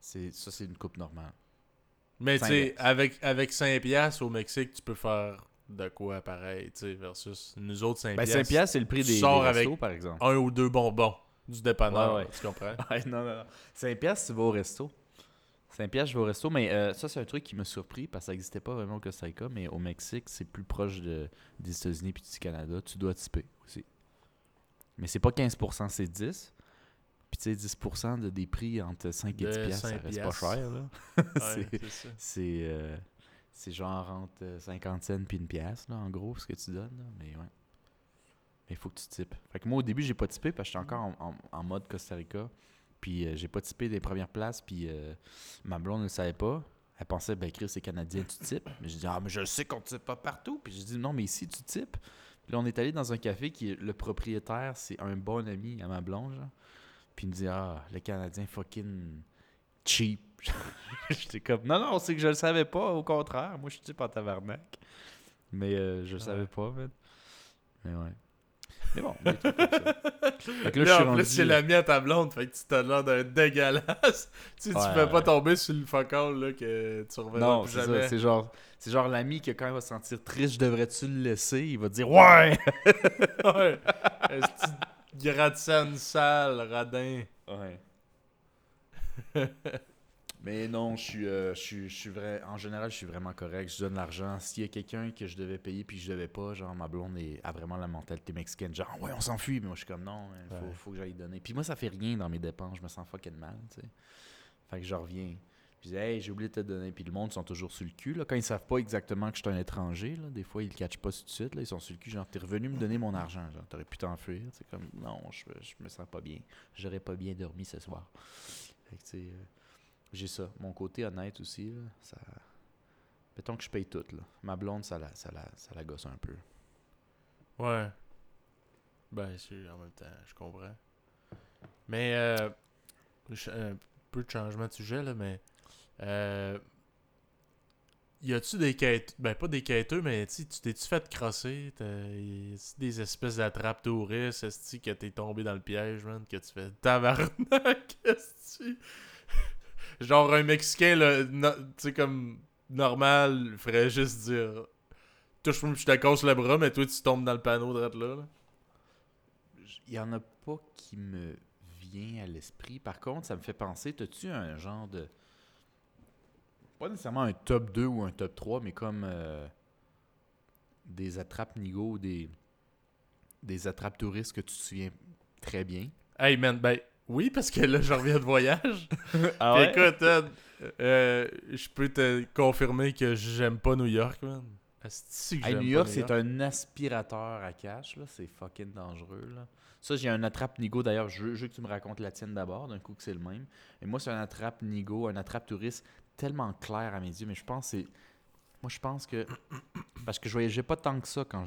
C'est, ça, c'est une coupe normale. Mais tu sais, avec, avec 5 piastres au Mexique, tu peux faire de quoi pareil, tu sais, versus nous autres 5 Ben, piastres. 5 pièces, c'est le prix des, restos, avec par exemple. Un ou deux bonbons du dépanneur, Ouais, ouais. tu comprends? Ouais, non, non, non. 5 piastres, tu vas au resto. 5 piastres, je vais au resto. Mais euh, ça, c'est un truc qui m'a surpris parce que ça n'existait pas vraiment au Costa Rica. Mais au Mexique, c'est plus proche de, des États-Unis puis du Canada. Tu dois tiper aussi. Mais c'est pas 15%, c'est 10%. Puis tu sais, 10% de des prix entre 5 et 10 De piastres, ça 5 reste pas cher. Là. Ouais, C'est- euh, c'est genre entre euh, 50 cents puis une pièce, là, en gros, ce que tu donnes. là. Mais ouais. Mais il faut que tu types. Fait que moi, au début, j'ai pas typé parce que j'étais encore en, en- en mode Costa Rica. Puis euh, j'ai pas typé des premières places. Puis euh, ma blonde ne le savait pas. Elle pensait, ben Chris, c'est canadien, tu types. Mais j'ai dit, ah, mais je sais qu'on type pas partout. Puis j'ai dit, non, mais ici, tu types. Puis là, on est allé dans un café qui est le propriétaire, c'est un bon ami à ma blonde, genre. Puis il me dit, ah, le canadien fucking cheap. J'étais comme, non, non, c'est que je le savais pas, au contraire. Moi, je suis type en tabarnak. Mais euh, je le Ouais. savais pas, man. Mais ouais. Mais bon, des trucs comme ça. Fait que là, je suis en rendu... plus, c'est l'ami à ta blonde, fait que tu t'as l'air d'un dégueulasse. tu sais, Ouais, tu fais pas tomber sur le focal là, que tu reverras Non, plus c'est jamais. ça. C'est genre, c'est genre l'ami que quand il va se sentir triste, devrais-tu le laisser? Il va te dire Ouais! ouais. Est-ce que gratte-scène sale, radin. Ouais. Mais non, je suis, euh, je suis, je suis vrai. En général, je suis vraiment correct. Je donne l'argent. S'il y a quelqu'un que je devais payer puis que je devais pas, genre ma blonde est, a vraiment la mentalité mexicaine. Genre, ouais, on s'enfuit. Mais moi, je suis comme non, il faut, Ouais. faut que j'aille donner. Puis moi, ça fait rien dans mes dépenses. Je me sens fucking mal, tu sais. Fait que je reviens. Je hey, j'ai oublié de te donner. Puis le monde sont toujours sur le cul. Là. Quand ils savent pas exactement que je suis un étranger, là, des fois, ils le catchent pas tout de suite. Là. Ils sont sur le cul. Genre, t'es revenu me donner mon argent. Genre, t'aurais pu t'enfuir. C'est comme, non, je, je me sens pas bien. J'aurais pas bien dormi ce soir. Euh, j'ai ça. Mon côté honnête aussi, là, ça... Mettons que je paye tout, là. Ma blonde, ça la, ça la, ça la gosse un peu. Ouais. Ben, c'est en même temps, je comprends. Mais, euh, un peu de changement de sujet, là, mais. Euh, y a-tu des quêtes. Ben, pas des quêteux, mais tu t'es-tu fait crosser? Y a-tu des espèces d'attrapes touristes Est-ce que t'es tombé dans le piège, man Que tu fais tabarnak Est-ce Genre, un Mexicain, là, tu sais, comme normal, ferait juste dire touche-moi, je te casse le bras, mais toi, tu tombes dans le panneau de là. là. Il y en a pas qui me vient à l'esprit. Par contre, ça me fait penser, t'as-tu un genre de... Pas nécessairement un top 2 ou un top 3, mais comme euh, des attrapes nigo ou des, des attrapes touristes que tu te souviens très bien. Hey, man, ben, oui, parce que là, je reviens de voyage. Ah écoute, euh, je peux te confirmer que j'aime pas New York, man. Que Hey, New York, c'est un aspirateur à cash, là. C'est fucking dangereux, là. Ça, j'ai un attrape Nigo. D'ailleurs, je veux, que tu me racontes la tienne d'abord, d'un coup que c'est le même. Et moi, c'est un attrape Nigo, un attrape touriste tellement clair à mes yeux, mais je pense que c'est. Moi, je pense que. Parce que je voyageais pas tant que ça quand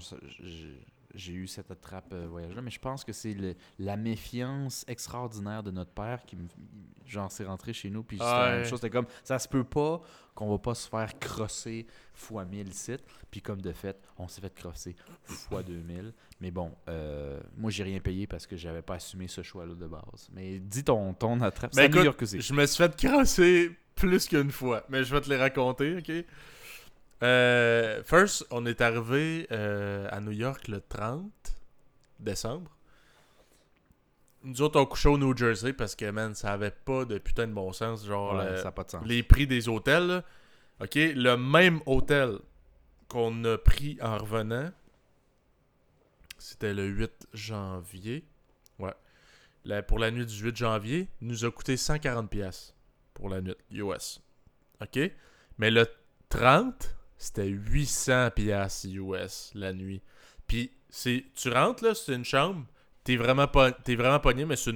j'ai eu cette attrape euh, voyage-là, mais je pense que c'est la méfiance extraordinaire de notre père qui me. Genre, c'est rentré chez nous, puis c'était la même chose. C'était comme, ça se peut pas qu'on va pas se faire crosser fois 1000 sites. Puis comme de fait, on s'est fait crosser fois 2000. Mais bon, euh, moi j'ai rien payé parce que j'avais pas assumé ce choix-là de base. Mais dis ton, ton attrape. Ben C'est York aussi. Je me suis fait crosser plus qu'une fois, mais je vais te les raconter, ok? Euh, first, on est arrivé euh, à New York le 30 décembre. Nous autres, on couchait au New Jersey parce que, man, ça avait pas de putain de bon sens. Genre, Ouais, le- ça n'a pas de sens. les prix des hôtels, là. ok? Le même hôtel qu'on a pris en revenant, c'était le 8 janvier. Ouais. La- pour la nuit du 8 janvier, nous a coûté 140$ piastres pour la nuit US. OK? Mais le 30, c'était 800$ piastres US la nuit. Puis, c'est, tu rentres, là, c'est une chambre. T'es vraiment, pas, t'es vraiment pogné, mais c'est,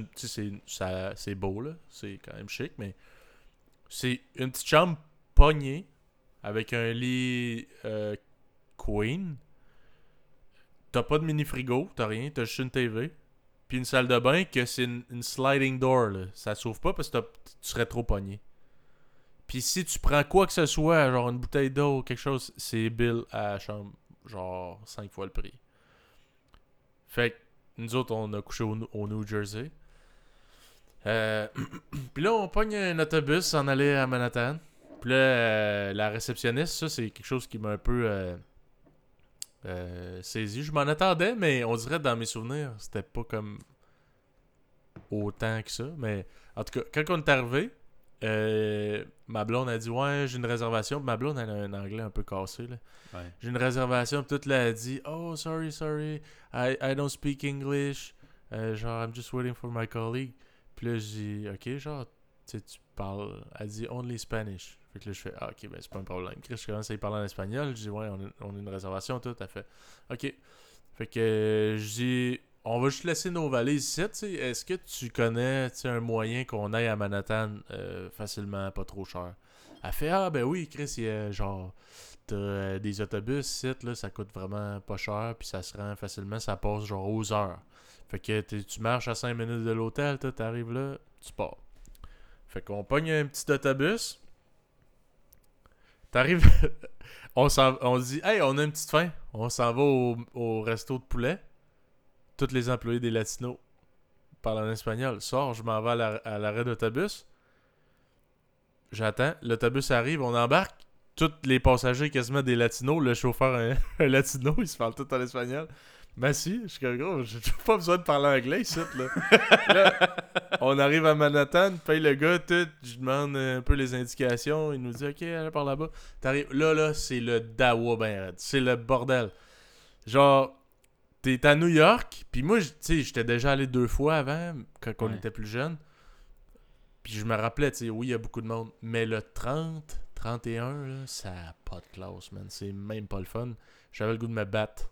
c'est beau, là. C'est quand même chic, mais c'est une petite chambre pognée avec un lit euh, queen. T'as pas de mini frigo, t'as rien, t'as juste une TV. Puis une salle de bain que c'est une, sliding door, là. Ça s'ouvre pas parce que tu serais trop pogné. Puis si tu prends quoi que ce soit, genre une bouteille d'eau quelque chose, c'est bill à la chambre, genre 5 fois le prix. Fait que nous autres, on a couché au, New Jersey. Euh, puis là, on pogne un autobus en aller à Manhattan. Puis là, euh, la réceptionniste, ça, c'est quelque chose qui m'a un peu euh, euh, saisi. Je m'en attendais, mais on dirait dans mes souvenirs, c'était pas comme autant que ça. Mais en tout cas, quand on est arrivé, euh, ma blonde a dit Ouais, j'ai une réservation. Ma blonde, elle a un anglais un peu cassé. Là. Ouais. J'ai une réservation. Puis toute là, elle a dit Oh, sorry, sorry, I, I don't speak English. Euh, genre, I'm just waiting for my colleague. Puis là, j'ai dit Ok, genre, tu sais, tu parles. Elle dit Only Spanish. Fait que là, je fais Ah, ok, ben c'est pas un problème. Chris, je commence à y parler en espagnol. Je dis Ouais, on a, on a une réservation, tout. Elle fait Ok. Fait que je dis On va juste laisser nos valises ici. tu. Est-ce que tu connais tu un moyen qu'on aille à Manhattan euh, facilement, pas trop cher? Elle fait Ah, ben oui, Chris, il y a genre. T'as euh, des autobus ici, là, ça coûte vraiment pas cher, puis ça se rend facilement, ça passe genre aux heures. Fait que tu marches à 5 minutes de l'hôtel, toi, t'arrives là, tu pars. Fait qu'on pogne un petit autobus. T'arrives. on, on dit, hey, on a une petite faim. On s'en va au, au resto de poulet. Tous les employés des Latinos parlent en espagnol. Sors, je m'en vais à la- à l'arrêt d'autobus. J'attends. L'autobus arrive, on embarque. Tous les passagers quasiment des Latinos. Le chauffeur, un, un Latino, il se parle tout en espagnol. Ben si, je suis comme gros, j'ai pas besoin de parler anglais ici, là. Là, on arrive à Manhattan, paye le gars, tout, je demande un peu les indications, il nous dit ok, allez par là-bas. T'arrives, là, là, c'est le dawa ben c'est le bordel. Genre, t'es à New York, puis moi, tu sais, j'étais déjà allé deux fois avant, quand on Ouais. était plus jeune. Puis je me rappelais, tu sais, oui, il y a beaucoup de monde, mais le 30, 31, là, ça a pas de classe, man. C'est même pas le fun. J'avais le goût de me battre.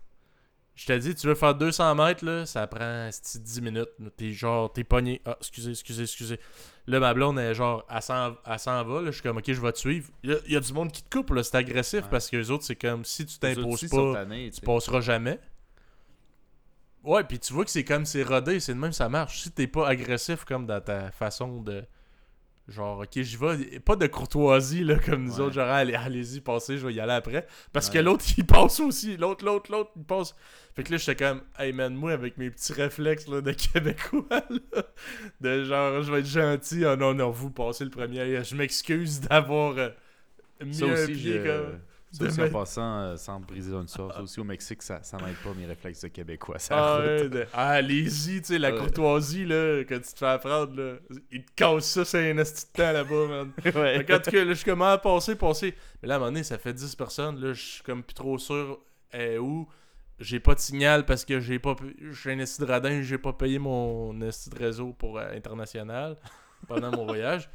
Je t'ai dit, tu veux faire 200 mètres, là, ça prend esti, 10 minutes. T'es genre, t'es pogné. Ah, excusez, excusez, excusez. Là, ma blonde, est genre, elle s'en va. Là, je suis comme, ok, je vais te suivre. Il y a, il y a du monde qui te coupe, là, c'est agressif Ouais. parce que les autres, c'est comme, si tu t'imposes pas, tu passeras jamais. Ouais, puis tu vois que c'est comme, c'est rodé, c'est de même, ça marche. Si t'es pas agressif comme dans ta façon de. Genre, ok, j'y vais. Pas de courtoisie, là, comme nous Ouais. autres, genre, allez, allez-y, passez, je vais y aller après. Parce que l'autre, il passe aussi. L'autre, l'autre, l'autre, il passe. Fait que là, j'étais comme, hey man, moi, avec mes petits réflexes là, de Québécois, là, de genre, je vais être gentil. Ah non, non, vous passez le premier. Je m'excuse d'avoir euh, mis Ça un pied je... comme. Ça aussi, en passant, euh, sans briser une sorte, ça aussi au Mexique, ça, ça m'aide pas mes réflexes de Québécois. Ah, ouais, de- ah, allez-y, tu sais, la courtoisie, là, que tu te fais apprendre, là. Ils te cassent ça, c'est un esti de temps là-bas, man. Ouais. Là, je suis comme, ah, passer, passer. Mais là, à un moment donné, ça fait 10 personnes, là, je suis comme plus trop sûr eh, où. J'ai pas de signal parce que j'ai pas. Je suis un esti de radin, j'ai pas payé mon esti de réseau pour euh, international pendant mon voyage.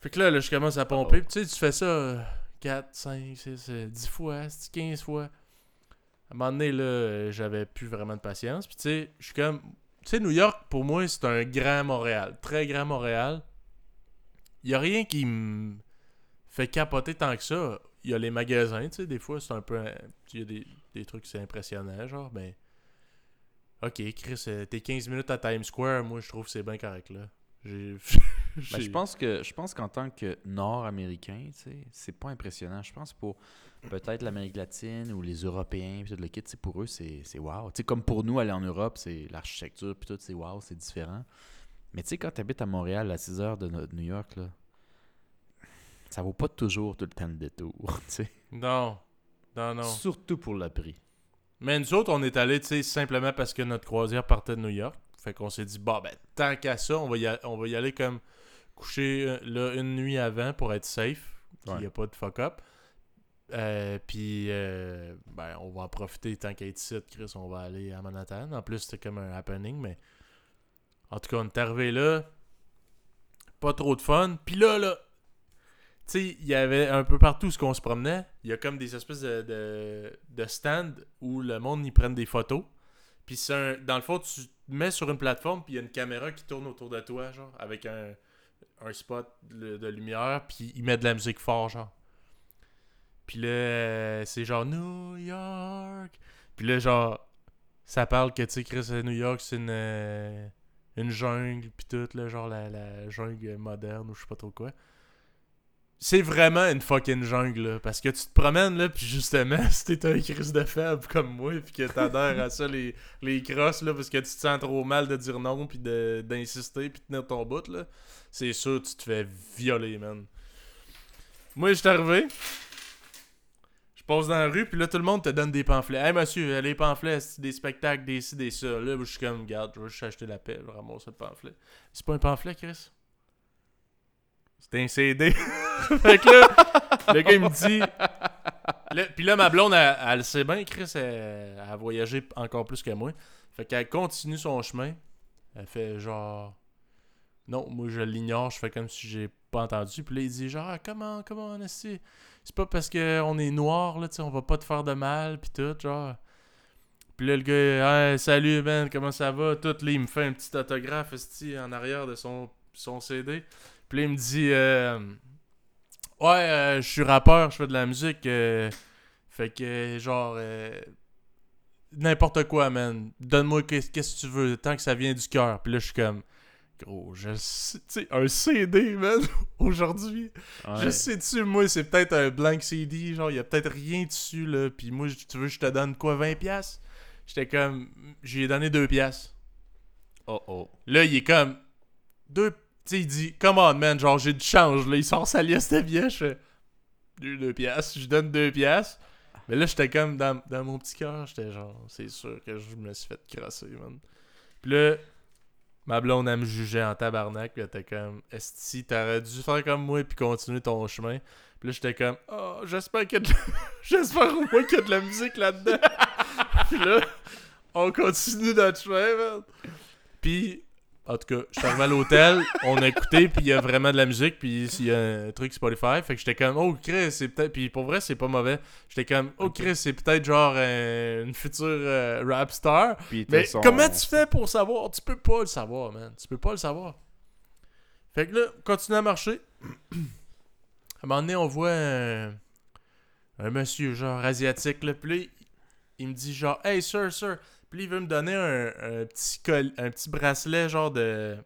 Fait que là, là, je commence à pomper. Tu sais, tu fais ça euh, 4, 5, 6, 10 fois, esti, 15 fois? À un moment donné, là, euh, j'avais plus vraiment de patience. Puis tu sais, je suis comme. Tu sais, New York, pour moi, c'est un grand Montréal. Très grand Montréal. Il y a rien qui me fait capoter tant que ça. Il y a les magasins, tu sais, des fois, c'est un peu. un- Il y a des, des trucs, c'est impressionnant, genre, ben. Ok, Chris, euh, t'es 15 minutes à Times Square, moi, je trouve que c'est bien correct, là. J'ai. Ben, je pense que je pense qu'en tant que Nord-Américain, tu sais, c'est pas impressionnant. Je pense pour peut-être l'Amérique latine ou les Européens, puis tout le kit, pour eux, c'est c'est wow. Tu sais, comme pour nous, aller en Europe, c'est l'architecture, puis tout, c'est wow, c'est différent. Mais tu sais, quand tu habites à Montréal, à 6 heures de no- New York, là, ça vaut pas toujours tout le temps de détour, tu sais. Non. Non, non. Surtout pour le prix. Mais nous autres, on est allés, tu sais, simplement parce que notre croisière partait de New York. Fait qu'on s'est dit, bah, ben, tant qu'à ça, on va, y a- on va y aller comme coucher euh, là une nuit avant pour être safe, qu'il n'y Ouais. a pas de fuck-up. Euh, puis, euh, ben, on va en profiter tant qu'à être ici, Chris, on va aller à Manhattan. En plus, c'était comme un happening, mais en tout cas, on est arrivé là. Pas trop de fun. Puis là, là, tu sais, il y avait un peu partout ce qu'on se promenait. Il y a comme des espèces de, de, de stands où le monde y prenne des photos. Puis dans le fond, tu mets sur une plateforme, puis il y a une caméra qui tourne autour de toi, genre, avec un, un spot de, lumière, puis il met de la musique fort, genre. Puis là, euh, c'est genre New York. Puis là, genre, ça parle que, tu sais, Chris, euh, New York, c'est une, euh, une jungle, puis tout, genre la, la jungle moderne, ou je sais pas trop quoi. C'est vraiment une fucking jungle, là, parce que tu te promènes, là, puis justement, si t'es un Chris de faible comme moi, puis que t'adhères à ça, les, les crosses, là, parce que tu te sens trop mal de dire non, puis d'insister, puis tenir ton bout, là, c'est sûr, tu te fais violer, man. Moi, je arrivé, je passe dans la rue, puis là, tout le monde te donne des pamphlets. Hey, monsieur, les pamphlets, des spectacles, des ci, des ça. Là, je suis comme, regarde, je vais juste acheter la paix, je ramasse le pamphlet. C'est pas un pamphlet, Chris? C'est un CD. fait que là, le gars, il me dit. Là- Puis là, ma blonde, elle, elle le sait bien, Chris, elle, elle a voyagé encore plus que moi. Fait qu'elle continue son chemin. Elle fait genre. Non, moi je l'ignore, je fais comme si j'ai pas entendu. Puis là, il dit genre, Ah, comment, comment, esti? C'est pas parce qu'on est noir, là, tu sais, on va pas te faire de mal, puis tout, genre. Puis là, le gars, hey, salut, man, comment ça va? Tout, là, il me fait un petit autographe, en arrière de son, son CD. Puis là, il me dit, euh, ouais, euh, je suis rappeur, je fais de la musique. euh, fait que, genre, euh, n'importe quoi, man. Donne-moi qu'est- qu'est-ce que tu veux, tant que ça vient du cœur. Puis là, je suis comme, gros, je sais, tu sais, un CD, man, aujourd'hui. Je sais-tu, moi, c'est peut-être un blank CD, genre, il y a peut-être rien dessus, là. Puis moi, tu veux, je te donne quoi, 20$? piastres? J'étais comme, j'ai donné 2$. piastres. Oh oh. Là, il est comme, deux, tu sais, il dit, come on, man, genre, j'ai du change, là. Il sort sa liste de billets, je fais, deux, deux piastres, je donne deux piastres. Mais là, j'étais comme, dans, dans mon petit cœur, j'étais genre, c'est sûr que je me suis fait crosser, man. Puis là, ma blonde, elle me jugeait en tabarnak, puis elle était comme, Esti, t'aurais dû faire comme moi, puis continuer ton chemin. Puis là, j'étais comme, oh, j'espère la... j'espère au moins qu'il y a de la musique là-dedans. puis là, on continue notre chemin, man. Puis, en tout cas, je suis arrivé à l'hôtel, on a écouté, puis il y a vraiment de la musique, puis il y a un truc Spotify. Fait que j'étais comme, oh, Chris, c'est peut-être. Puis pour vrai, c'est pas mauvais. J'étais comme, oh, Chris, c'est peut-être genre euh, une future euh, rap star. Mais son- comment tu fais pour savoir? Tu peux pas le savoir, man. Tu peux pas le savoir. Fait que là, continue à marcher. à un moment donné, on voit un, un monsieur, genre asiatique, là. Puis là, il me dit, genre, hey, sir, sir. Puis il veut me donner un, un petit, col- un petit bracelet, genre de,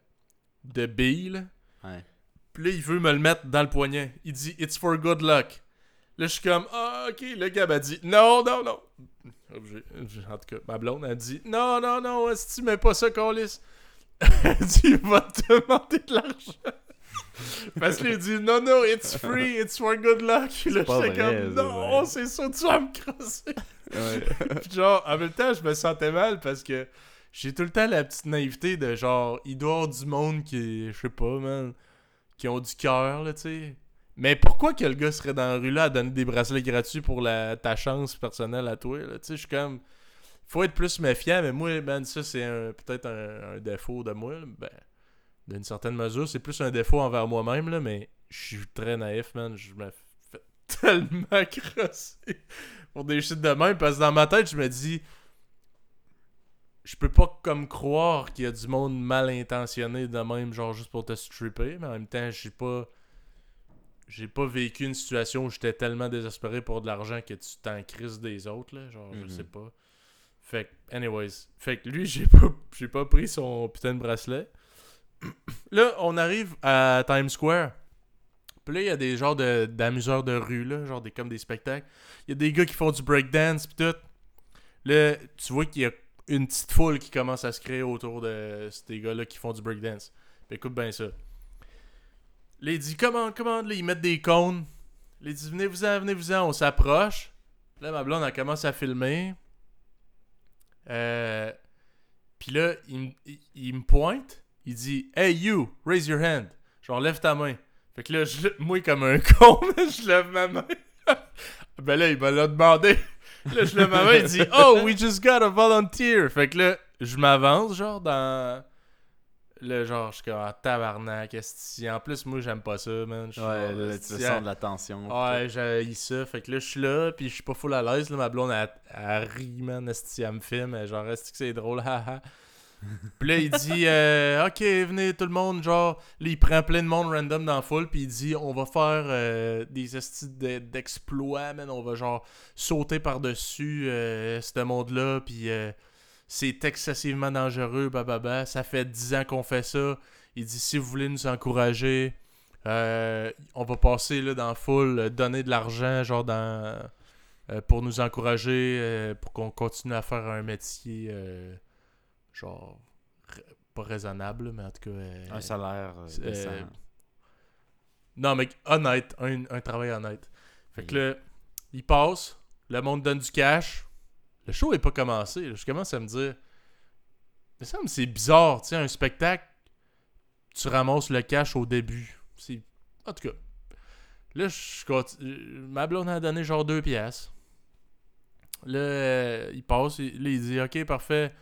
de billes, là. Ouais. Puis là, il veut me le mettre dans le poignet. Il dit It's for good luck. Là, je suis comme Ah, ok. Le gars m'a dit Non, non, non. En tout cas, ma blonde a dit Non, non, non, si tu mets pas ça, Colis, elle dit Il va te demander de l'argent. Parce qu'il dit Non, non, it's free, it's for good luck. Là, j'étais comme ça, Non, ouais. c'est sûr, tu vas me crosser. Ouais. Puis genre, en même temps, je me sentais mal parce que j'ai tout le temps la petite naïveté de genre, il doit y avoir du monde qui, je sais pas, man, qui ont du cœur, là, tu sais. Mais pourquoi que le gars serait dans la rue là à donner des bracelets gratuits pour la, ta chance personnelle à toi, là, tu sais, je suis comme... Faut être plus méfiant, mais moi, man, ça, c'est peut-être un, un défaut de moi, là. ben, d'une certaine mesure, c'est plus un défaut envers moi-même, là, mais je suis très naïf, man, je me fais tellement crosser pour des shit de même parce que dans ma tête je me dis je peux pas comme croire qu'il y a du monde mal intentionné de même genre juste pour te stripper mais en même temps j'ai pas j'ai pas vécu une situation où j'étais tellement désespéré pour de l'argent que tu t'en crises des autres là genre je Mhm. sais pas. Fait que anyways. Fait que lui j'ai pas j'ai pas pris son putain de bracelet là on arrive à Times Square puis là, il y a des genres d'amuseurs de, rue, là, genre des, comme des spectacles. Il y a des gars qui font du breakdance, pis tout. Là, tu vois qu'il y a une petite foule qui commence à se créer autour de ces gars-là qui font du breakdance. Puis écoute bien ça. Là, il dit, commande, commande, là, ils mettent des cônes. Là, il venez-vous-en, venez-vous-en, on s'approche. Là, ma blonde, elle commence à filmer. Euh... Puis là, il- il me pointe. Il dit, Hey, you, raise your hand. Genre, lève ta main. Fait que là, je, moi, comme un con, je lève ma main. Ben là, il me l'a demandé. Là, je lève ma main, il dit Oh, we just got a volunteer. Fait que là, je m'avance, genre, dans. Le genre, je suis comme en tabarnak. esti. En plus, moi, j'aime pas ça, man. Ouais, là, tu sens de la tension. Ouais, j'ai ça. Fait que là, je suis là, puis je suis pas full à l'aise. là. Ma blonde, elle, elle rit, man. Esti, elle me filme. Genre, est-ce que c'est drôle? Haha. Puis là, il dit euh, Ok, venez tout le monde. Genre, là, il prend plein de monde random dans la foule, puis il dit On va faire euh, des estis de- d'exploits. On va, genre, sauter par-dessus euh, ce monde-là, puis c'est excessivement dangereux, bababa. Ça fait 10 ans qu'on fait ça. Il dit Si vous voulez nous encourager. On va passer là, dans la foule, donner de l'argent, genre dans pour nous encourager, pour qu'on continue à faire un métier genre pas raisonnable, mais en tout cas. euh, Un salaire euh, décent. euh, Non, mais honnête, un, un travail honnête. Fait que là, il passe, le monde donne du cash. Le show est pas commencé. Je commence à me dire. Il me semble que c'est bizarre, tu sais, un spectacle, tu ramasses le cash au début. C'est. En tout cas. Là, je continue. Ma blonde a donné genre deux pièces. Là, il passe, il- là, il dit Ok, parfait.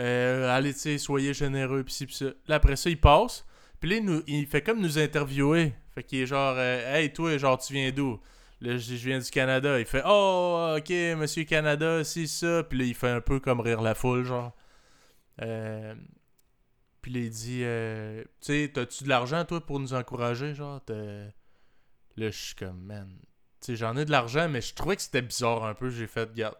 Euh, allez, tu soyez généreux, pis ci, pis ça. Là, après ça, il passe. Puis là, il, nous- il fait comme nous interviewer. Fait qu'il est genre, euh, hey, toi, genre, tu viens d'où? Là, je je viens du Canada. Il fait, oh, ok, monsieur Canada, c'est ça. Puis là, il fait un peu comme rire la foule, genre. Euh, puis là, il dit, euh, tu sais, t'as-tu de l'argent, toi, pour nous encourager, genre? Là, je suis comme, man. Tu sais, j'en ai de l'argent, mais je trouvais que c'était bizarre un peu. J'ai fait, regarde,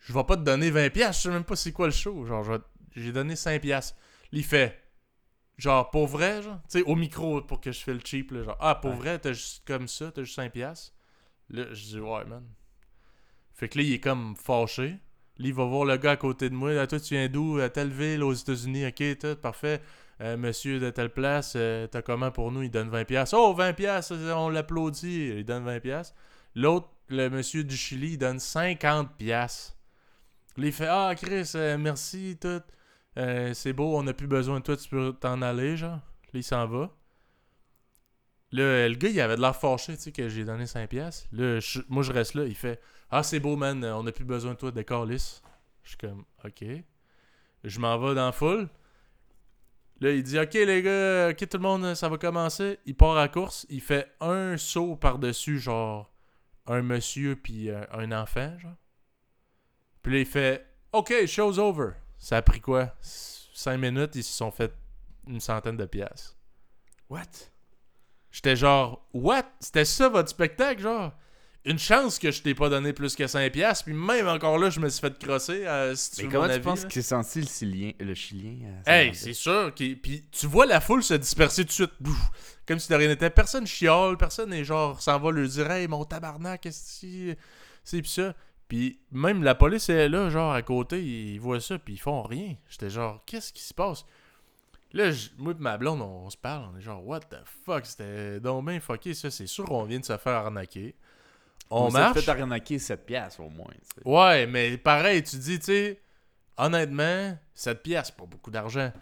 je vais pas te donner 20$, piastres, je sais même pas c'est quoi le show. Genre, j'ai donné 5$. piastres. Là, il fait, genre, pour vrai, genre, tu sais, au micro pour que je fais le cheap, là, genre, ah, pour Ouais. vrai, t'as juste comme ça, t'as juste 5$. piastres? Là, je dis, ouais, man. Fait que là, il est comme fâché. Là, il va voir le gars à côté de moi. Ah, toi, tu viens d'où? À telle ville aux États-Unis. Ok, tout, parfait. Euh, monsieur de telle place, euh, t'as comment pour nous? Il donne 20$. piastres. Oh, 20$, piastres, on l'applaudit. Il donne 20$. piastres. L'autre, le monsieur du Chili, il donne 50$. Il fait Ah, Chris, euh, merci, tout. Euh, c'est beau, on n'a plus besoin de toi, tu peux t'en aller, genre. Là, il s'en va. Là, le gars, il avait de l'air fâché, tu sais, que j'ai donné 5$. piastres. Là, moi, je reste là. Il fait Ah, c'est beau, man, on n'a plus besoin de toi, décor lisse. Je suis comme Ok. Je m'en vais dans la foule. Là, il dit Ok, les gars, ok, tout le monde, ça va commencer. Il part à course. Il fait un saut par-dessus, genre, un monsieur puis euh, un enfant, genre. Puis là, il fait Ok, show's over. Ça a pris quoi? 5 minutes, ils se sont fait une centaine de pièces. What? J'étais genre, what? C'était ça votre spectacle, genre? Une chance que je t'ai pas donné plus que 5 piastres, puis même encore là, je me suis fait crosser, euh, si tu Mais veux comment mon tu avis, penses que c'est senti le Chilien? Le Chilien euh, Hey, c'est sûr. Puis tu vois la foule se disperser tout de suite. Bouf. Comme si de rien n'était. Personne chiale, personne est genre s'en va leur dire Hey, mon tabarnak, qu'est-ce que c'est pis ça. Puis même la police est là, genre à côté, ils voient ça, puis ils font rien. J'étais genre, qu'est-ce qui se passe? Là, je- moi et ma blonde, on, on se parle, on est genre, what the fuck, c'était donc bien fucké, ça, c'est sûr qu'on vient de se faire arnaquer. On On marche. fait arnaquer 7 piastres au moins. Ouais, mais pareil, tu dis, tu sais, honnêtement, 7 pièces, c'est pas beaucoup d'argent.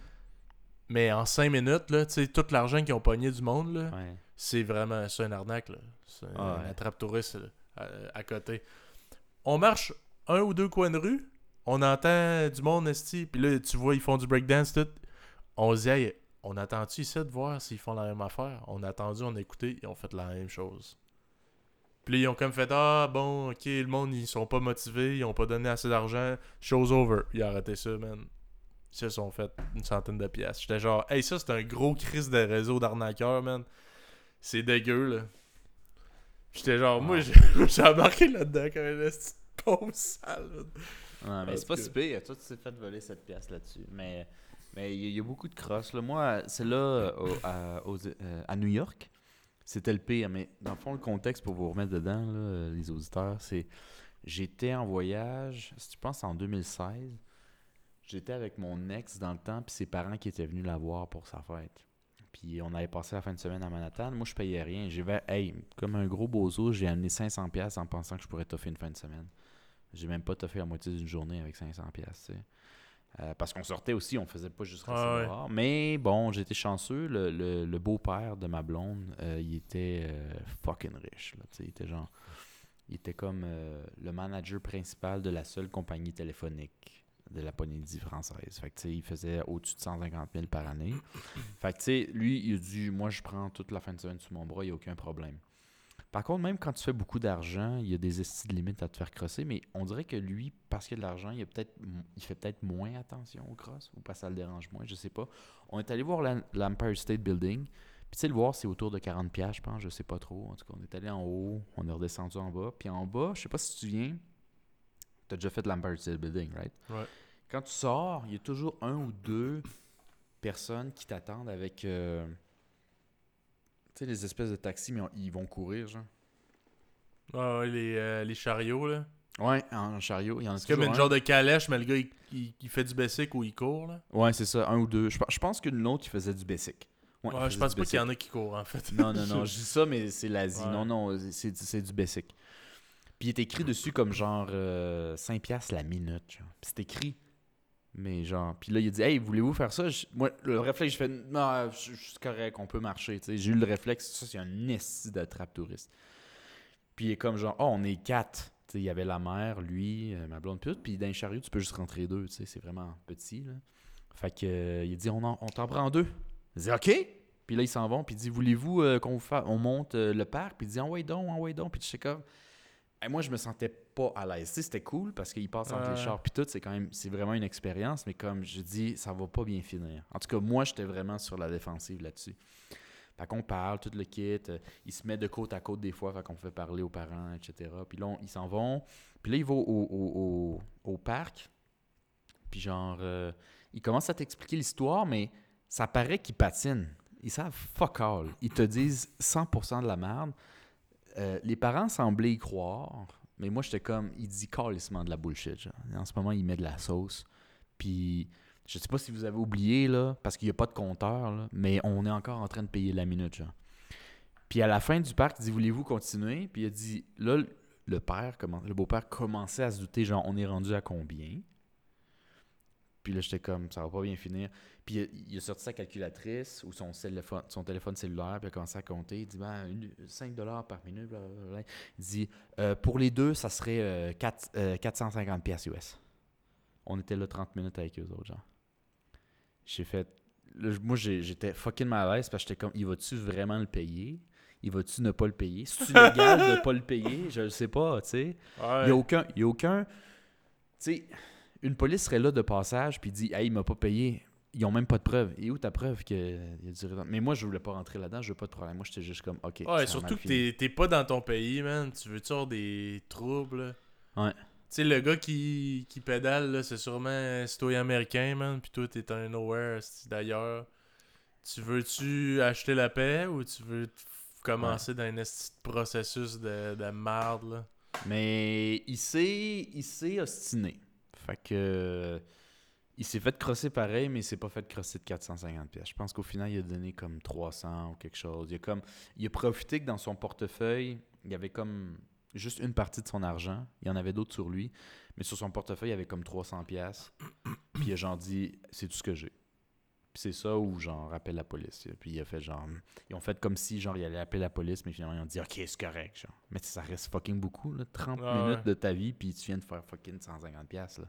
Mais en 5 minutes, là, tu sais, tout l'argent qu'ils ont pogné du monde, là, Ouais. c'est vraiment ça, une arnaque, là. C'est Ah ouais. attrape touriste là, à, à côté. On marche un ou deux coins de rue, on entend du monde, esti, puis là, tu vois, ils font du breakdance, tout. On se dit, hey, on attend-tu ici de voir s'ils font la même affaire? On a attendu, on a écouté, ils ont fait la même chose. Puis ils ont comme fait Ah, bon, ok, le monde, ils sont pas motivés, ils ont pas donné assez d'argent. Show's over. Ils ont arrêté ça, man. Ils se sont fait une centaine de pièces. J'étais genre, hey, ça, c'est un gros crise de réseau d'arnaqueurs, man. C'est dégueu, là. J'étais genre, moi, Ah. j'ai embarqué là-dedans comme une petite pauvre sale. Ouais, mais c'est pas si pire. Toi, tu t'es fait voler 7 piastres là-dessus. Mais mais il y, a- il y a beaucoup de crosses. Là. Moi, c'est là, euh, au- à, euh, à New York, c'était le pire. Mais dans le fond, le contexte pour vous remettre dedans, là, les auditeurs, c'est j'étais en voyage, si tu penses en 2016, j'étais avec mon ex dans le temps, puis ses parents qui étaient venus la voir pour sa fête. Puis on avait passé la fin de semaine à Manhattan. Moi, je payais rien. J'ai fait, hey, comme un gros bozo, j'ai amené 500$ piastres en pensant que je pourrais toffer une fin de semaine. J'ai même pas toffé la moitié d'une journée avec 500$, piastres, tu sais. Euh, parce qu'on sortait aussi, on faisait pas juste rester Ah ouais. Mais bon, j'étais chanceux. Le, le- le beau-père de ma blonde, euh, il était euh, fucking riche. Là, il était genre il était comme le manager principal de la seule compagnie téléphonique de la Polynésie française. Fait que, il faisait au-dessus de 150 000 par année. Fait que, lui, il a dit Moi, je prends toute la fin de semaine sous mon bras, il n'y a aucun problème. Par contre, même quand tu fais beaucoup d'argent, il y a des estimes de limites à te faire crosser, mais on dirait que lui, parce qu'il a de l'argent, il, a peut-être, il fait peut-être moins attention au cross, ou que ça le dérange moins, je sais pas. On est allé voir l'Em- l'Empire State Building, puis tu sais, le voir, c'est autour de 40$, piastres, je pense, je sais pas trop. En tout cas, on est allé en haut, on est redescendu en bas, puis en bas, je sais pas si tu te souviens, tu as déjà fait l'Empire State Building, right? Ouais. Quand tu sors, il y a toujours un ou deux personnes qui t'attendent avec. euh, tu sais, les espèces de taxis, mais on- ils vont courir, genre. Ouais, ouais, les, euh, les chariots, là. Ouais, en chariot. Il y en a C'est comme une un. genre de calèche, mais le gars, il, il- il fait du basic ou il court, là. Ouais, c'est ça, un ou deux. Je, je pense qu'une autre, il faisait du basic. Ouais, je pense pas qu'il y en a qui courent, en fait. Non, non, non, je dis ça, mais c'est l'Asie. Ouais. Non, non, c'est c'est du basic. Puis il est écrit dessus comme genre euh, 5 piastres la minute. Genre. Puis c'est écrit. Mais genre, puis là, il a dit Hey, voulez-vous faire ça? Moi, le réflexe, je fais Non, je- c'est correct, on peut marcher. tu. J'ai eu le réflexe, ça, c'est un esti de trappe touriste. Puis il est comme genre Oh, on est quatre. Tu il y avait la mère, lui, euh, ma blonde pute. Puis dans les chariots, tu peux juste rentrer deux. tu C'est vraiment petit. Là. Fait que, euh, il dit On, en- on t'en prend deux. Il dit OK. Puis là, ils s'en vont. Puis il dit Voulez-vous euh, qu'on vous fa- on monte euh, le parc? Puis il dit Envoyez donc, envoyez donc. Puis je sais comme. Et moi, je me sentais pas à l'aise. C'était cool parce qu'il passe entre les Ouais. chars. Puis tout, c'est quand même. C'est vraiment une expérience. Mais comme je dis, ça va pas bien finir. En tout cas, moi, j'étais vraiment sur la défensive là-dessus. Fait qu'on parle, tout le kit. euh, il se met de côte à côte des fois. Fait qu'on fait parler aux parents, etc. Puis là, on- ils s'en vont. Puis là, ils vont au, au, au, au parc. Puis genre, euh, ils commencent à t'expliquer l'histoire, mais ça paraît qu'ils patinent. Ils savent fuck all. Ils te disent 100% de la merde. Euh, les parents semblaient y croire, mais moi, j'étais comme, il dit calissement de la bullshit. En ce moment, il met de la sauce. Puis, je sais pas si vous avez oublié, là, parce qu'il n'y a pas de compteur, mais on est encore en train de payer la minute, genre. Puis à la fin du parc, il dit Voulez-vous continuer? Puis il a dit Là, le- père, le beau-père commençait à se douter, genre, on est rendu à combien? Puis là, j'étais comme Ça va pas bien finir. Puis il a, il a sorti sa calculatrice ou son téléphone, son téléphone cellulaire, puis il a commencé à compter. Il dit ben, une- 5 dollars par minute. blablabla. Il dit Euh, Pour les deux, ça serait euh, quatre- euh, 450 pièces US. On était là 30 minutes avec eux autres, genre. J'ai fait. là, moi, j'étais fucking mal à l'aise parce que j'étais comme, il va-tu vraiment le payer? Il va-tu ne pas le payer? C'est-tu légal de ne pas le payer? Je le sais pas, tu sais. Il n'y a aucun. Il y a aucun. Tu sais, une police serait là de passage puis dit, hey, il m'a pas payé. Ils ont même pas de preuve. Et où ta preuve qu'il y a du? Mais moi, je voulais pas rentrer là-dedans, je veux pas de problème. Moi, j'étais juste comme, ok. Ouais, surtout que t'es t'es pas dans ton pays, man. Tu veux-tu avoir des troubles? Ouais. Tu sais, le gars qui, qui pédale, là, c'est sûrement un citoyen américain, man. Puis toi, t'es un nowhere, d'ailleurs. Tu veux-tu acheter la paix ou tu veux commencer dans un processus de, de marde, là? Mais il s'est, il s'est ostiné. Fait que. Il s'est fait crosser pareil, mais il s'est pas fait crosser de 450 pièces. Je pense qu'au final, il a donné comme 300 ou quelque chose. Il a, comme, il a profité que dans son portefeuille, il y avait comme juste une partie de son argent. Il y en avait d'autres sur lui. Mais sur son portefeuille, il y avait comme 300 pièces. Puis il a genre dit, c'est tout ce que j'ai. Puis c'est ça où genre appelle la police. Puis il a fait genre, ils ont fait comme si genre il allait appeler la police, mais finalement ils ont dit ok c'est correct genre. Mais ça reste fucking beaucoup là, 30 Ah minutes ouais. de ta vie puis tu viens de faire fucking 150 pièces là.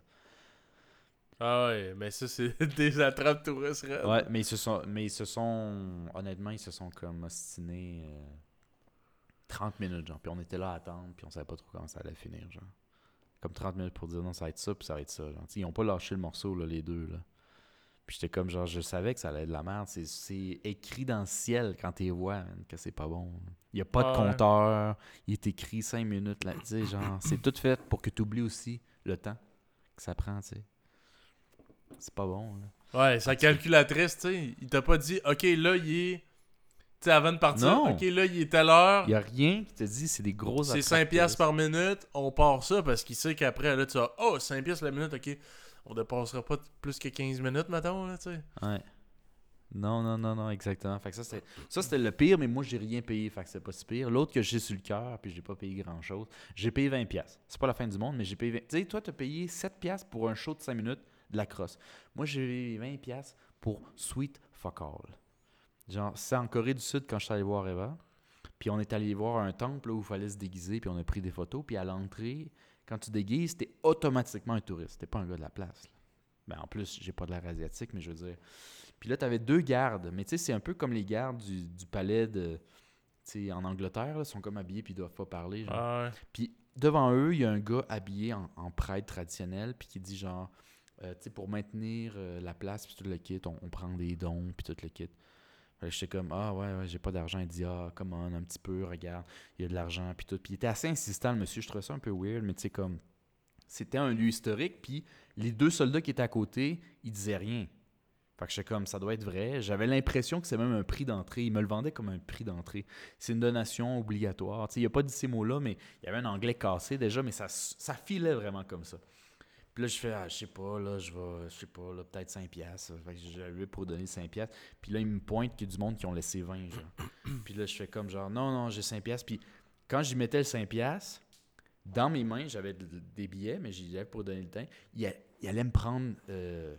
Ah ouais, mais ça, c'est des attrapes touristes. Ouais, mais ils se sont, mais ils se sont, honnêtement ils se sont comme ostinés euh, 30 minutes genre. Puis on était là à attendre puis on savait pas trop comment ça allait finir genre. Comme 30 minutes pour dire non ça va être ça puis ça va être ça genre. Ils ont pas lâché le morceau là les deux là. Puis j'étais comme genre, je savais que ça allait être de la merde. C'est- C'est écrit dans le ciel quand tu vois man, que c'est pas bon. Il n'y a pas de ouais. compteur. Il est écrit 5 minutes là. Tu sais, genre, c'est tout fait pour que tu oublies aussi le temps que ça prend, tu sais. C'est pas bon. Là. Ouais, sa calculatrice, tu sais, il t'a pas dit, ok, là, il est. Tu sais, avant de partir, Non. ok, là, il est telle heure. Il n'y a rien qui te dit, c'est des gros C'est attrapes 5 piastres par minute, on part ça parce qu'il sait qu'après, là, tu vas, oh, 5 piastres la minute, ok, on dépassera pas plus que 15 minutes, mettons, là, tu sais. Ouais. Non, non, non, non, exactement. Fait que ça, c'était, ça, c'était le pire, mais moi, j'ai rien payé. Fait que c'est pas si pire. L'autre que j'ai sur le cœur, puis j'ai pas payé grand-chose, j'ai payé 20$. piastres. C'est pas la fin du monde, mais j'ai payé 20$. Tu sais, toi, t'as payé 7$ piastres pour un show de 5 minutes de la crosse. Moi, j'ai payé 20$ piastres pour Sweet Fuck All. Genre, c'est en Corée du Sud quand je suis allé voir Eva. Puis on est allé voir un temple là, où il fallait se déguiser, puis on a pris des photos. Puis à l'entrée, quand tu déguises, t'es automatiquement un touriste. T'es pas un gars de la place. là. Ben, en plus, j'ai pas de l'air asiatique, mais je veux dire. Puis là, tu avais deux gardes. Mais tu sais, c'est un peu comme les gardes du, du palais de. Tu en Angleterre, ils sont comme habillés puis ils doivent pas parler. Ah. Puis devant eux, il y a un gars habillé en, en prêtre traditionnel, puis qui dit genre, euh, tu sais, pour maintenir euh, la place, puis tout le kit, on, on prend des dons, puis tout le kit. J'étais comme, ah ouais, ouais, j'ai pas d'argent. Il dit, ah, come on, un petit peu, regarde, il y a de l'argent, puis tout. Puis il était assez insistant, monsieur. Je trouvais ça un peu weird, mais tu sais, comme, c'était un lieu historique, puis les deux soldats qui étaient à côté, ils disaient rien. Fait que j'étais comme, ça doit être vrai. J'avais l'impression que c'est même un prix d'entrée. Ils me le vendaient comme un prix d'entrée. C'est une donation obligatoire. Tu sais, il a pas dit ces mots-là, mais il y avait un anglais cassé déjà, mais ça, ça filait vraiment comme ça. Puis là, je fais, ah, je sais pas, là, je vais, je sais pas, là, peut-être 5 piastres. Fait que j'avais pour donner 5 piastres. Puis là, il me pointe qu'il y a du monde qui ont laissé 20, genre. Puis là, je fais comme genre, non, non, j'ai 5 piastres. Puis quand j'y mettais le 5 piastres, dans mes mains, j'avais de- des billets, mais j'y allais pour donner le temps. Il, a- il allait me prendre. euh,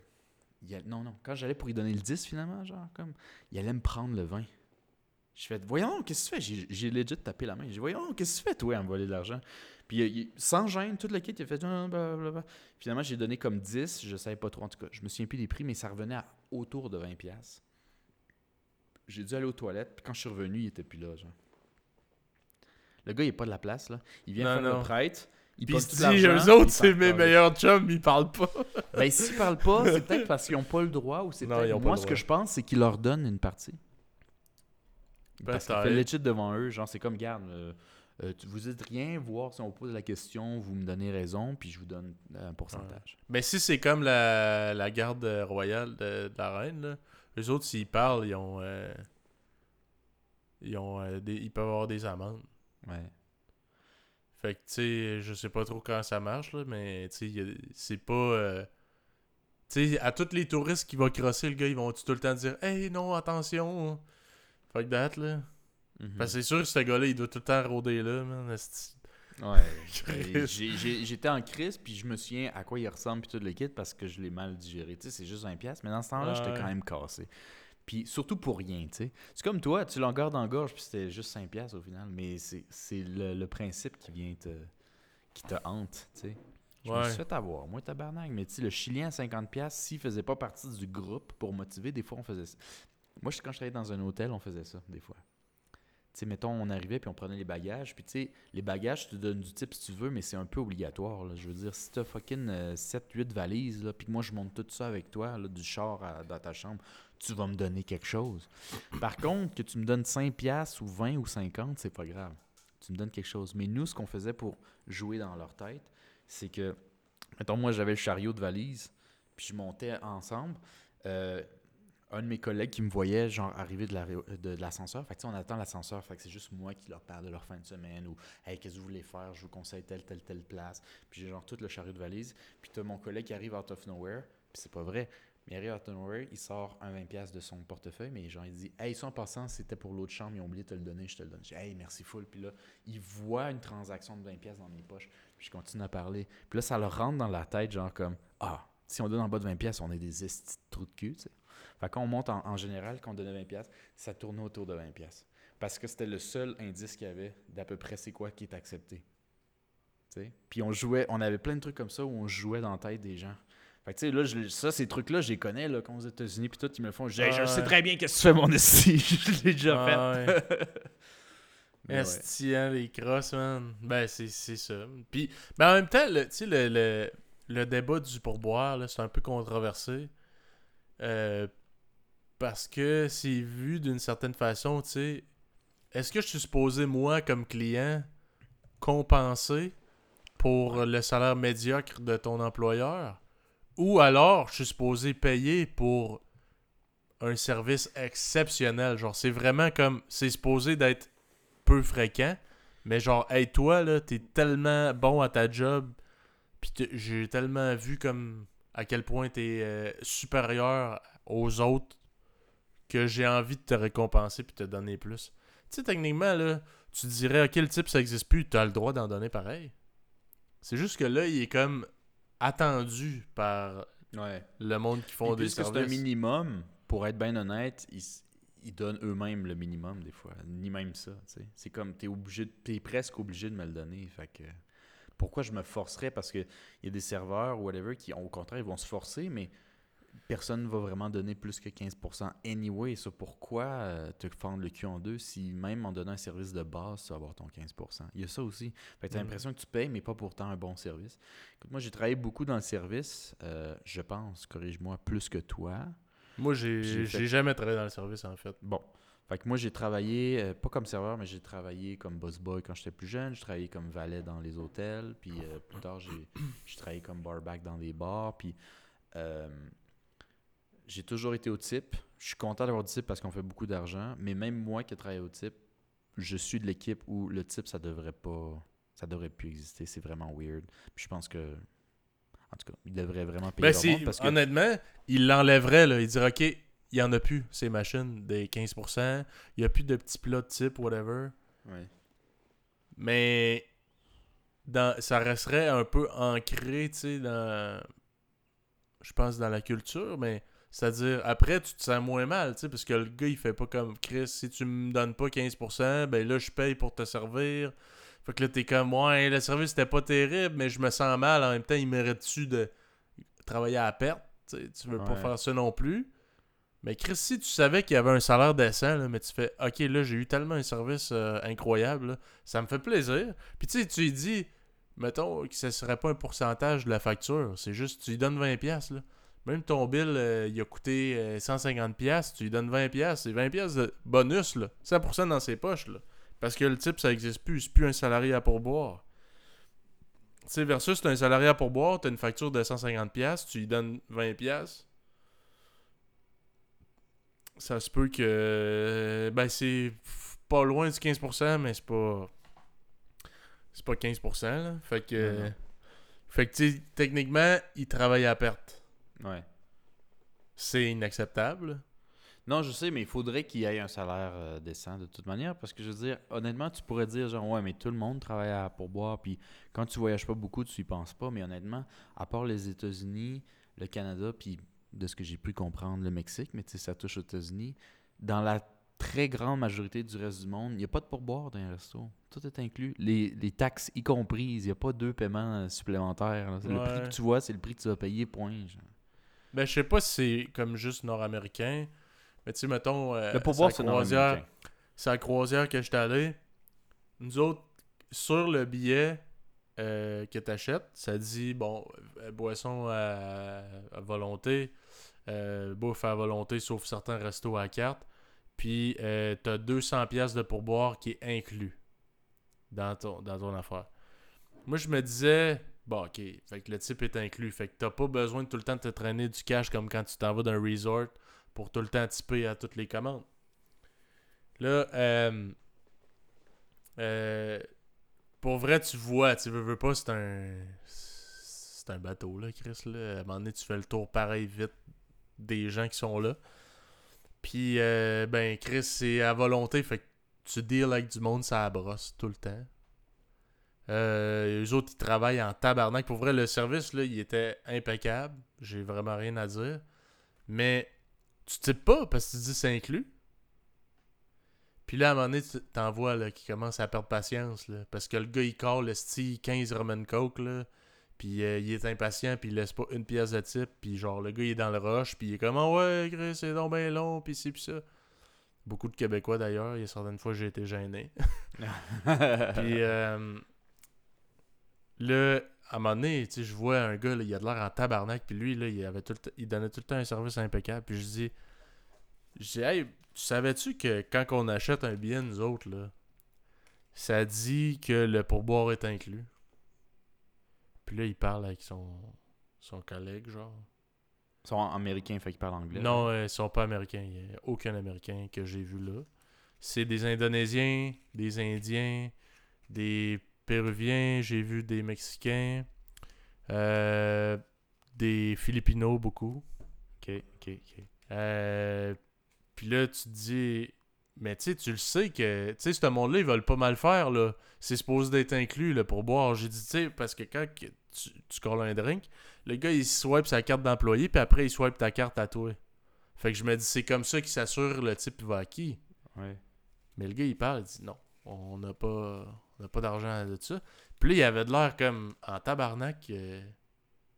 il a- non, non. Quand j'allais pour y donner le 10, finalement, genre, comme, il allait me prendre le 20. Je fais, voyons, qu'est-ce que tu fais? J'ai- legit tapé la main. J'ai dit, voyons, qu'est-ce que tu fais, toi, à me voler de l'argent? Puis, il- sans gêne, tout le kit, il a fait, Ah, blablabla. Finalement, j'ai donné comme 10. Je savais pas trop, en tout cas. Je me souviens plus des prix, mais ça revenait à autour de 20$. piastres. J'ai dû aller aux toilettes, puis quand je suis revenu, il était plus là, genre. Le gars, il est pas de la place, là. Il vient Non, faire non. le prêtre. Il Puis l'argent, eux autres, c'est mes meilleurs chums, ils parlent pas. Ben, s'ils parlent pas, c'est peut-être parce qu'ils ont pas le droit ou c'est peut-être. Moi, ce que je pense, c'est qu'ils leur donnent une partie. Parce qu'il fait legit devant eux, genre, c'est comme, garde, euh, euh, tu- vous dites rien, voir si on vous pose la question, vous me donnez raison, puis je vous donne un pourcentage. Mais si c'est comme la, la garde royale de, de la reine, là, eux autres, s'ils parlent, ils ont. euh, ils, ont des- ils peuvent avoir des amendes. Ouais. Fait que, tu sais, je sais pas trop comment ça marche, là, mais, tu sais, c'est pas. tu sais, à tous les touristes qui vont crosser, le gars, ils vont tout le temps dire Hey, non, attention. Fuck that, là. Mhm. Parce que c'est sûr que ce gars-là, il doit tout le temps rôder là, man. Ouais. J'étais en crise, puis je me souviens à quoi il ressemble, puis tout le kit, parce que je l'ai mal digéré. Tu sais, c'est juste un pièce, mais dans ce temps-là, j'étais quand même cassé. Puis surtout pour rien, tu sais. C'est comme toi, tu l'en gardes en gorge, puis c'était juste 5 pièces au final, mais c'est c'est le, le principe qui vient te qui te hante, tu sais. Je me Ouais. suis fait avoir, moi tabarnak, mais tu le Chilien à 50 pièces, s'il faisait pas partie du groupe pour motiver, des fois on faisait ça. Moi, quand je travaillais dans un hôtel, on faisait ça, des fois. Tu sais, mettons, on arrivait puis on prenait les bagages. Puis, tu sais, les bagages, tu te donnes du type si tu veux, mais c'est un peu obligatoire. là. Je veux dire, si t'as fucking 7-8 valises, là, puis que moi, je monte tout ça avec toi, là, du char dans ta chambre, tu vas me donner quelque chose. Par contre, que tu me donnes 5 piastres ou 20 ou 50, c'est pas grave. Tu me donnes quelque chose. Mais nous, ce qu'on faisait pour jouer dans leur tête, c'est que, mettons, moi, j'avais le chariot de valises, puis je montais ensemble. Euh, un de mes collègues qui me voyait genre arriver de la ré- de, l'ascenseur. Fait que on attend l'ascenseur. Fait que c'est juste moi qui leur parle de leur fin de semaine ou Hey, qu'est-ce que vous voulez faire? Je vous conseille telle, telle, telle place. Puis j'ai genre tout le chariot de valise. Puis t'as mon collègue qui arrive out of nowhere. Puis c'est pas vrai. Mais il arrive out of nowhere, il sort un 20$ de son portefeuille, mais genre il dit Hey, ça en passant, c'était pour l'autre chambre, ils ont oublié de te le donner, je te le donne. Je dis Hey, merci full. Puis là, il voit une transaction de 20$ dans mes poches. Puis je continue à parler. Puis là, ça leur rentre dans la tête, genre comme Ah, si on donne en bas de 20$, on est des estis de trous de cul, tu sais. Fait qu'on monte en, en général, quand on donnait 20$, ça tournait autour de 20$. Parce que c'était le seul indice qu'il y avait d'à peu près c'est quoi qui est accepté. Puis on jouait, on avait plein de trucs comme ça où on jouait dans la tête des gens. Fait que tu sais, là, je- ça, ces trucs-là, je les connais, là, quand aux États-Unis, puis tout, ils me le font. Je, dis, Hey, je Ouais. sais très bien qu'est-ce que tu fais, mon esti. je l'ai déjà Ah fait. ouais. Esti, hein, les crosses, man. Ben, c'est ça. Puis, mais en même temps, le- tu sais, le, le, le débat du pourboire, là, c'est un peu controversé. Euh, parce que c'est vu d'une certaine façon, tu sais. Est-ce que je suis supposé, moi, comme client, compenser pour le salaire médiocre de ton employeur? Ou alors, je suis supposé payer pour un service exceptionnel? Genre, c'est vraiment comme. C'est supposé d'être peu fréquent. Mais genre, hey, toi, là, t'es tellement bon à ta job. Puis j'ai tellement vu comme à quel point t'es euh, supérieur aux autres que j'ai envie de te récompenser puis te donner plus. Tu sais, techniquement, là, tu dirais, ok, le type, ça existe plus, t'as le droit d'en donner pareil. C'est juste que là, il est comme attendu par Ouais. le monde qui font Puis des puisque c'est un services. minimum, pour être bien honnête, ils donnent eux-mêmes le minimum des fois, ni même ça. tu sais. C'est comme t'es obligé, de- t'es presque obligé de me le donner. Fait que pourquoi je me forcerais? Parce que il y a des serveurs ou whatever qui, au contraire, ils vont se forcer, mais personne ne va vraiment donner plus que 15% anyway. Ça, pourquoi euh, te fendre le cul en deux si même en donnant un service de base, tu vas avoir ton 15%? Il y a ça aussi. Fait que t'as Mhm. l'impression que tu payes, mais pas pourtant un bon service. Écoute, moi, j'ai travaillé beaucoup dans le service. euh, je pense, corrige-moi, plus que toi. Moi, j'ai J'ai fait- jamais travaillé dans le service, en fait. Bon. Fait que moi, j'ai travaillé, euh, pas comme serveur, mais j'ai travaillé comme boss boy quand j'étais plus jeune. J'ai travaillé comme valet dans les hôtels. Puis euh, plus tard, j'ai j'ai travaillé comme barback dans des bars. Puis euh, j'ai toujours été au type. Je suis content d'avoir du type parce qu'on fait beaucoup d'argent. Mais même moi qui ai travaillé au type, je suis de l'équipe où le type, ça devrait pas. Ça devrait plus exister. C'est vraiment weird. Puis je pense que. En tout cas, il devrait vraiment payer Ben, leur monde parce que. honnêtement, il l'enlèverait, là. Il dirait, OK, il y en a plus, ces machines, des 15%. Il n'y a plus de petits plats de type, whatever. Ouais. Mais dans, ça resterait un peu ancré, tu sais, dans. Je pense dans la culture, mais c'est-à-dire, après, tu te sens moins mal, tu sais, parce que le gars, il fait pas comme Chris, si tu me donnes pas 15%, ben là, je paye pour te servir. Fait que là, t'es comme, ouais, le service, c'était pas terrible, mais je me sens mal. En même temps, il mérite-tu de travailler à perte? Tu veux pas faire ça non plus. Mais Chris, si tu savais qu'il y avait un salaire décent, là, mais tu fais OK, là, j'ai eu tellement un service euh, incroyable, là, ça me fait plaisir. Puis tu sais, tu lui dis, mettons que ce serait pas un pourcentage de la facture, c'est juste, tu lui donnes 20$. piastres, Là. Même ton bill, euh, il a coûté euh, 150$, piastres, tu lui donnes 20$, piastres, c'est 20$ piastres de bonus, là, 100% dans ses poches. Là. Parce que le type, ça existe plus, c'est plus un salarié à pourboire. Tu sais, versus, t'as un salarié à pourboire, t'as une facture de 150$, piastres, tu lui donnes 20$. piastres, ça se peut que. Ben, c'est pas loin du 15%, mais c'est pas. C'est pas 15%, là. Fait que. Fait que, tu techniquement, il travaille à perte. Ouais. C'est inacceptable. Non, je sais, mais il faudrait qu'il y ait un salaire euh, décent de toute manière. Parce que je veux dire, honnêtement, tu pourrais dire genre, ouais, mais tout le monde travaille à pourboire. Puis quand tu voyages pas beaucoup, tu y penses pas. Mais honnêtement, à part les États-Unis, le Canada, puis de ce que j'ai pu comprendre, le Mexique, mais tu sais, ça touche aux États-Unis, dans la très grande majorité du reste du monde, il n'y a pas de pourboire dans les restos. Tout est inclus. Les, les taxes y comprises. Il n'y a pas deux paiements euh, supplémentaires. Le prix que tu vois, c'est le prix que tu vas payer, point. genre. Ben, je sais pas si c'est comme juste nord-américain. Mais tu sais, mettons. euh, Le pourboire, c'est croisière-. C'est la croisière que j'étais allé. Nous autres, sur le billet euh, que tu achètes, ça dit bon, euh, boisson à, à volonté, euh, bouffe à volonté, sauf certains restos à carte. Puis tu as 200$ piastres de pourboire qui est inclus dans ton, dans ton affaire. Moi, je me disais, bon, ok, fait que le type est inclus. Fait que t'as pas besoin de tout le temps de te traîner du cash comme quand tu t'en vas d'un resort pour tout le temps typer à toutes les commandes. Là, euh, euh, pour vrai, tu vois, tu veux, veux pas, c'est un. C'est un bateau, là, Chris. Là. À un moment donné, tu fais le tour pareil vite des gens qui sont là. Puis, euh, ben, Chris, c'est à volonté, fait que tu deals avec du monde, ça brosse tout le temps. Euh, eux autres, ils travaillent en tabarnak. Pour vrai, le service, là, il était impeccable. J'ai vraiment rien à dire. Mais tu types pas parce que tu dis c'est inclus. Puis là, à un moment donné, t'en vois là, qui commence à perdre patience. Là, parce que le gars, il call le style 15 Roman Coke. Là, puis euh, il est impatient, puis il laisse pas une pièce de type. Puis genre, le gars, il est dans le rush. Puis il est comme, Ah ouais, c'est donc bien long. Puis ci, puis ça. Beaucoup de Québécois d'ailleurs. Il y a certaines fois, j'ai été gêné. Puis euh, là, à un moment donné, je vois un gars, là, il a de l'air en tabarnak, puis lui, là, il, avait tout le il donnait tout le temps un service impeccable. Puis je dis, je dis, hey, tu savais-tu que quand on achète un billet, nous autres, là, ça dit que le pourboire est inclus? Puis là, il parle avec son, son collègue, genre. Ils sont américains, fait qu'ils parlent anglais. Non, euh, ils sont pas américains. Il n'y a aucun américain que j'ai vu là. C'est des Indonésiens, des Indiens, des Péruviens, j'ai vu des Mexicains, euh, des Filipinos beaucoup. Ok, ok, ok. Euh, Puis là, tu te dis, mais tu sais, tu le sais que, tu sais, ce monde-là, ils veulent pas mal faire, là. C'est supposé d'être inclus, là, pour boire. J'ai dit, tu sais, parce que quand tu, tu colles un drink, le gars, il swipe sa carte d'employé, puis après, il swipe ta carte à toi. Fait que je me dis, c'est comme ça qu'il s'assure le type va à qui? Ouais. Mais le gars, il parle, il dit non, on n'a pas, on n'a pas d'argent de ça. Puis là, il avait de l'air comme en tabarnak. euh,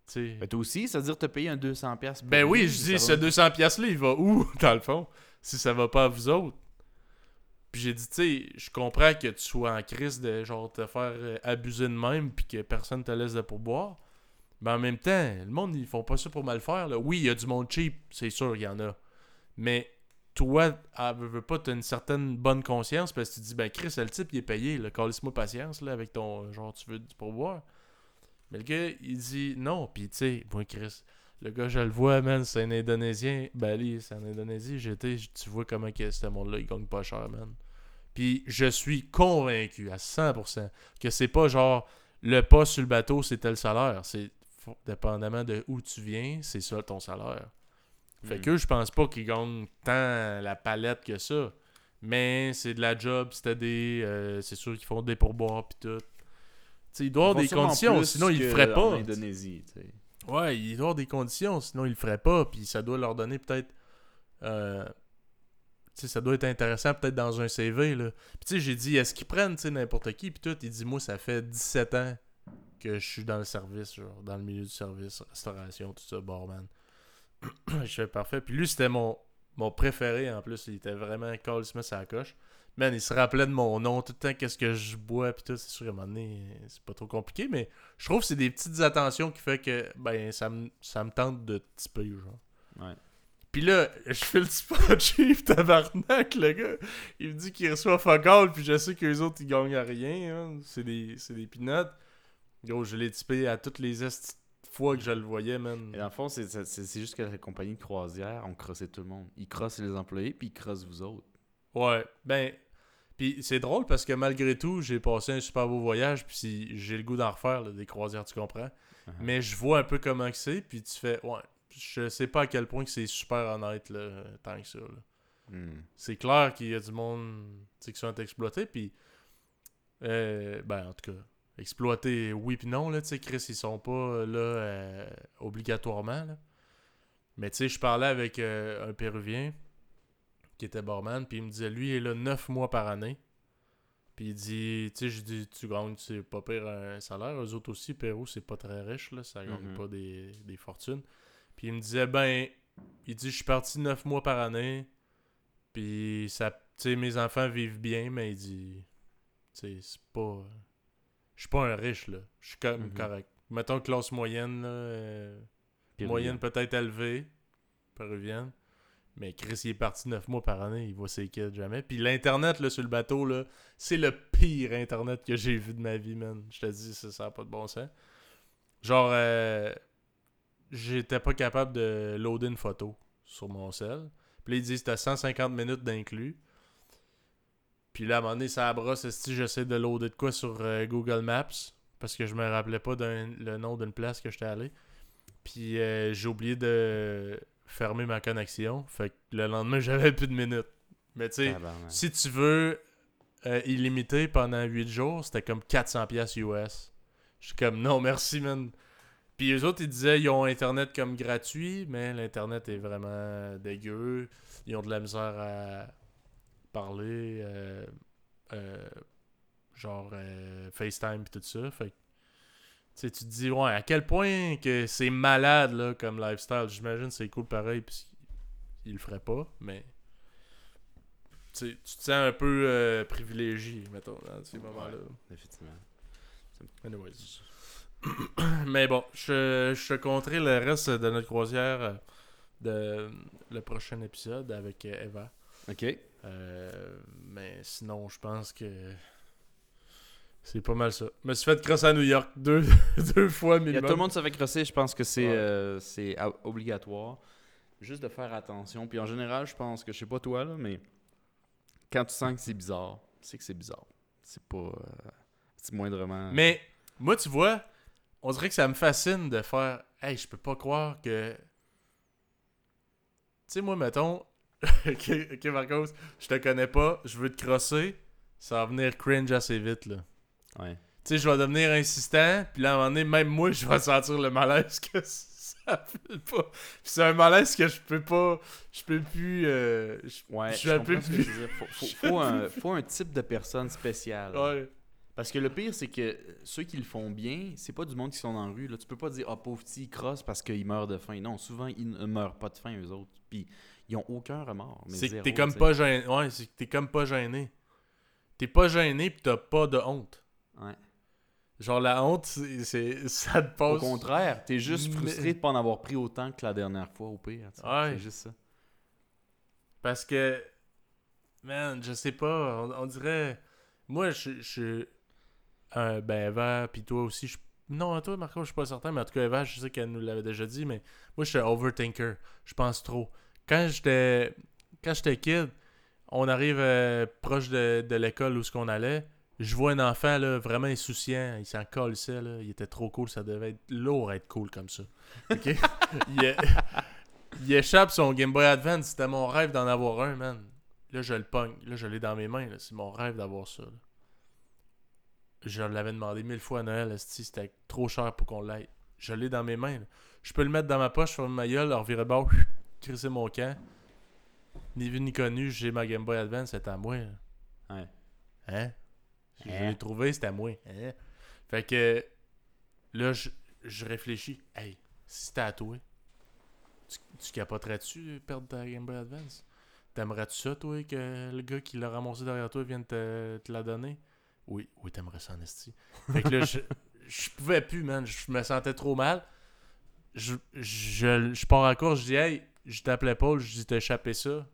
tu sais. Toi aussi, ça veut dire te payer un 200$. piastres Ben oui, je dis, ce 200$-là, il va où, dans le fond, si ça va pas à vous autres? Puis j'ai dit, tu sais, je comprends que tu sois en crise de genre te faire euh, abuser de même puis que personne te laisse de pourboire. Mais en même temps, le monde, ils font pas ça pour mal faire. Là. Oui, il y a du monde cheap, c'est sûr, il y en a. Mais toi, elle veut, veut pas, une certaine bonne conscience parce que tu dis, ben Chris, le type, il est payé, là, calisse-moi patience là, avec ton genre, tu veux du pourboire. Mais le gars, il dit non, puis tu sais, moi, Chris, le gars, je le vois, man, c'est un Indonésien. Bali, c'est en Indonésie. J'étais, tu vois comment que ce monde-là, il gagne pas cher, man. Puis je suis convaincu à 100% que c'est pas genre le pas sur le bateau, c'est tel salaire. C'est dépendamment de où tu viens, c'est ça ton salaire. Fait Mm. que je pense pas qu'ils gagnent tant la palette que ça. Mais c'est de la job, c'était des. euh, c'est sûr qu'ils font des pourboires pis tout. Tu sais, il doit avoir des conditions, sinon ils le feraient En pas. Indonésie. Ouais, il doit avoir des conditions, sinon ils le feraient pas, puis ça doit leur donner peut-être. euh, tu sais, ça doit être intéressant peut-être dans un CV, là. Puis tu sais, j'ai dit, est-ce qu'ils prennent, tu sais, n'importe qui, puis tout, il dit, moi, ça fait 17 ans que je suis dans le service, genre, dans le milieu du service, restauration, tout ça, barman. je fais parfait. Puis lui, c'était mon, mon préféré, en plus, il était vraiment Smith à la coche. Man, il se rappelait de mon nom tout le temps, qu'est-ce que je bois, puis tout, c'est sûr, à un moment donné, c'est pas trop compliqué, mais je trouve que c'est des petites attentions qui fait que ben ça me ça me tente de typer genre. Ouais. Puis là, je fais le spot chief tabarnak le gars. Il me dit qu'il reçoit fuck all puis je sais que les autres ils gagnent à rien, hein. c'est des c'est des peanuts. Gros, je l'ai typé à toutes les esti de fois que je le voyais, man. Et dans le fond, c'est c'est- c'est juste que la compagnie de croisière, on crossait tout le monde. Ils crossent les employés, puis ils crossent vous autres. Ouais, ben puis c'est drôle parce que malgré tout, j'ai passé un super beau voyage puis j'ai le goût d'en refaire là, des croisières, tu comprends. Uh-huh. Mais je vois un peu comment que c'est puis tu fais ouais, je sais pas à quel point que c'est super honnête là, tant que ça. Hmm. c'est clair qu'il y a du monde qui sont exploités puis euh, ben en tout cas exploités oui puis non là tu sais Chris ils sont pas euh, là euh, obligatoirement là. mais tu sais je parlais avec euh, un péruvien qui était barman puis il me disait lui il est là 9 mois par année puis il dit tu sais je dis tu gagnes c'est pas pire un salaire eux autres aussi Pérou c'est pas très riche là ça gagne Mhm. pas des, des fortunes puis il me disait ben il dit je suis parti 9 mois par année puis ça, tu sais, mes enfants vivent bien, mais il dit, tu sais, c'est pas, je suis pas un riche là, je suis comme Mhm. correct. Mettons classe moyenne là, euh, moyenne peut-être élevée, péruvienne. Mais Chris, il est parti 9 mois par année, il voit ses kids jamais. Puis l'internet là sur le bateau là, c'est le pire internet que j'ai vu de ma vie, man. Je te dis, ça, ça a pas de bon sens. Genre, euh, j'étais pas capable de loader une photo sur mon sel. Puis là, ils disent c'était 150 minutes d'inclus. Puis là, à un moment donné, ça brosse, si j'essaie de loader de quoi sur euh, Google Maps, parce que je me rappelais pas le nom d'une place que j'étais allé. Puis euh, j'ai oublié de fermer ma connexion. Fait que le lendemain, j'avais plus de minutes. Mais tu sais, si tu veux euh, illimité pendant 8 jours, c'était comme 400 pièces US. Je suis comme non, merci man. Puis les autres ils disaient ils ont internet comme gratuit, mais l'internet est vraiment dégueu. Ils ont de la misère à parler euh, euh, genre euh, FaceTime et tout ça. Fait que tu te dis ouais, à quel point que c'est malade là comme lifestyle. J'imagine que c'est cool pareil puis il le ferait pas, mais tu te sens un peu privilégié, mettons, dans ces moments-là. Effectivement. Anyways. Mais bon, je, je te compterai le reste de notre croisière de le prochain épisode avec Eva. Ok. Euh, mais sinon, je pense que c'est pas mal ça. Je me suis fait crosser à New York deux, deux fois Il y a minimum. tout le monde se fait crosser, je pense que c'est Ouais. euh, c'est obligatoire. Juste de faire attention. Puis en général, je pense que, je sais pas toi, là, mais quand tu sens que c'est bizarre, c'est que c'est bizarre. C'est pas. euh, c'est moindrement. Mais moi, tu vois, on dirait que ça me fascine de faire Hey, je peux pas croire que. Tu sais, moi, mettons. ok, ok, Marcos, je te connais pas, je veux te crosser, ça va venir cringe assez vite, là. Ouais. Tu sais, je vais devenir insistant, puis là, à un moment donné, même moi, je vais sentir le malaise que ça file pas. C'est un malaise que je peux pas. Je peux plus. euh, je- Ouais, Je je, suis un comprends peu ce que plus- dire. Faut, faut- faut un, faut un type de personne spéciale. Ouais. Parce que le pire, c'est que ceux qui le font bien, c'est pas du monde qui sont la rue. Là. Tu peux pas dire, ah, pauvre petit, il crosse parce qu'il meurt de faim. Non, souvent, ils ne meurent pas de faim, eux autres. Puis, ils ont aucun remords. C'est que t'es comme pas gêné. Ouais, c'est que t'es comme pas gêné. T'es pas gêné pis t'as pas de honte. Ouais. Genre la honte, c'est, ça te Au passe. contraire, t'es juste Mais- frustré de pas en avoir pris autant que la dernière fois, au pire. Ouais. C'est juste ça. Parce que, man, je sais pas, on, on dirait. Moi, je je suis. un ben, Eva, pis toi aussi. Je, non, toi, Marco, je suis pas certain, mais en tout cas, Eva, je sais qu'elle nous l'avait déjà dit, mais moi, je suis overthinker. Je pense trop. Quand j'étais. Quand j'étais kid, on arrive euh, proche de, l'école où ce allait. Je vois un enfant là, vraiment insouciant, il s'en colissait, là. il était trop cool, ça devait être lourd à être cool comme ça. Il, échappe son Game Boy Advance, c'était mon rêve d'en avoir un, man. Là, je le pogne, là, je l'ai dans mes mains, c'est mon rêve d'avoir ça. Je l'avais demandé mille fois à Noël, c'était trop cher pour qu'on l'aille. Je l'ai dans mes mains. Je peux le mettre dans ma poche, faire ma gueule, leur virer bord, crisser mon camp. Ni vu ni connu, j'ai ma Game Boy Advance, c'est à moi. Ouais. Hein? Je Hein? l'ai trouvé, c'était à moi. Hein? Fait que là, je, je réfléchis. Hey, si c'était à toi, tu, tu capoterais-tu perdre ta Game Boy Advance? T'aimerais-tu ça, toi, que le gars qui l'a ramassé derrière toi vienne te, te la donner? Oui, oui, t'aimerais ça en esti. Fait que là, je, je pouvais plus, man. Je me sentais trop mal. Je, je, je pars à la course, je dis, hey, je t'appelais Paul, je dis, t'as échappé ça.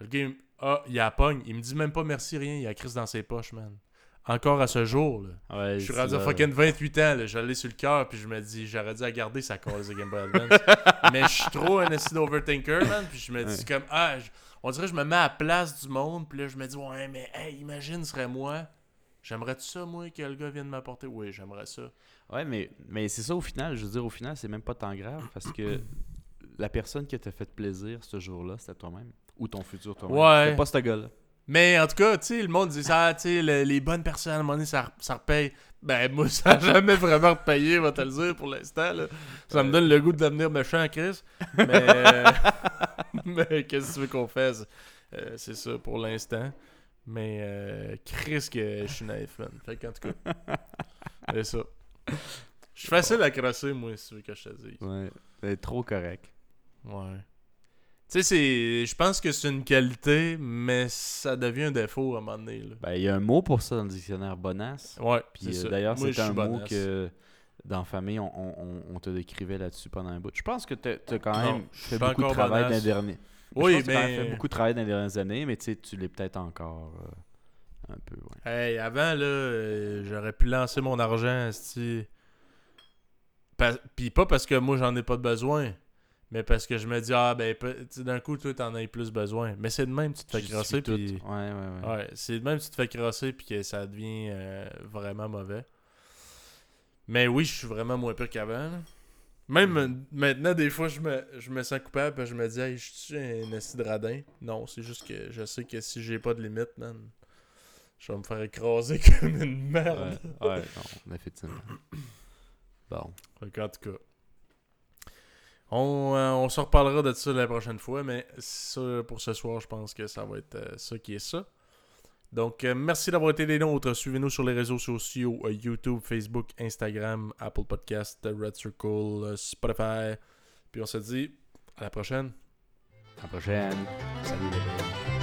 Le gars, il ah, il a pogne. Il me dit même pas merci, rien. Il a crise dans ses poches, man. Encore à ce jour, là. Ouais, Je suis rendu à fucking 28 ans, là. Je l'ai sur le cœur, puis je me dis, j'aurais dû la garder sa cause de Game Boy Advance. Mais je suis trop un acid overthinker, man. Puis je me dis, Ouais. comme, ah, je- on dirait que je me mets à la place du monde, puis là, je me dis, ouais, mais, hey, imagine, ce serait moi. J'aimerais-tu ça, moi, que le gars vienne m'apporter? Oui, j'aimerais ça. Ouais, mais, mais c'est ça au final. Je veux dire, au final, c'est même pas tant grave parce que la personne qui t'a fait plaisir ce jour-là, c'était toi-même? Ou ton futur toi-même? Ouais. C'était pas ce gars-là. Mais en tout cas, tu sais, le monde dit ça, tu sais, le- les bonnes personnes, à un moment donné, ça, ça repaye. Ben, moi, ça n'a jamais vraiment repayé, va te le dire, pour l'instant. là. Ça me donne le goût de devenir méchant, Chris. Mais, euh, mais qu'est-ce que tu veux qu'on fasse? Euh, c'est ça pour l'instant. Mais euh, Chris, que je suis naïf, man. Fait qu'en tout cas, c'est ça. Je suis facile à crosser, moi, si tu veux que je te dise. Ouais. C'est trop correct. Ouais. Tu sais, c'est. Je pense que c'est une qualité, mais ça devient un défaut à un moment donné. Là. Ben, il y a un mot pour ça dans le dictionnaire bonasse. Ouais, Puis euh, d'ailleurs, c'est un mot bonasse. que dans la famille, on, on- on- te décrivait là-dessus pendant un bout. Je pense que tu as quand même fait beaucoup de travail dans les derniers. Oui, mais- fait beaucoup de travail dans les dernières années, mais tu l'es peut-être encore euh, un peu. Ouais. Hey, avant, là, euh, j'aurais pu lancer mon argent, Puis pas parce que moi, j'en ai pas de besoin, mais parce que je me dis, ah, ben, d'un coup, toi, t'en as plus besoin. Mais c'est de même, tu te fais crosser, puis... Ouais, ouais, ouais. Ouais, c'est de même, tu te fais crosser, puis que ça devient euh, vraiment mauvais. Mais oui, je suis vraiment moins pire qu'avant. Même euh, maintenant, des fois, je me, je me sens coupable, parce que je me dis, hey, je suis un assis de radin? Non, c'est juste que je sais que si j'ai pas de limite, man, je vais me faire écraser comme une merde. Ouais, ouais, non, effectivement. Bon. Fait qu'en tout cas. On, euh, on se reparlera de ça la prochaine fois, mais pour ce soir, je pense que ça va être euh, ça qui est ça. Donc, euh, merci d'avoir été des nôtres. Suivez-nous sur les réseaux sociaux euh, YouTube, Facebook, Instagram, Apple Podcast, Red Circle, Spotify. Puis on se dit à la prochaine. À la prochaine. Salut les.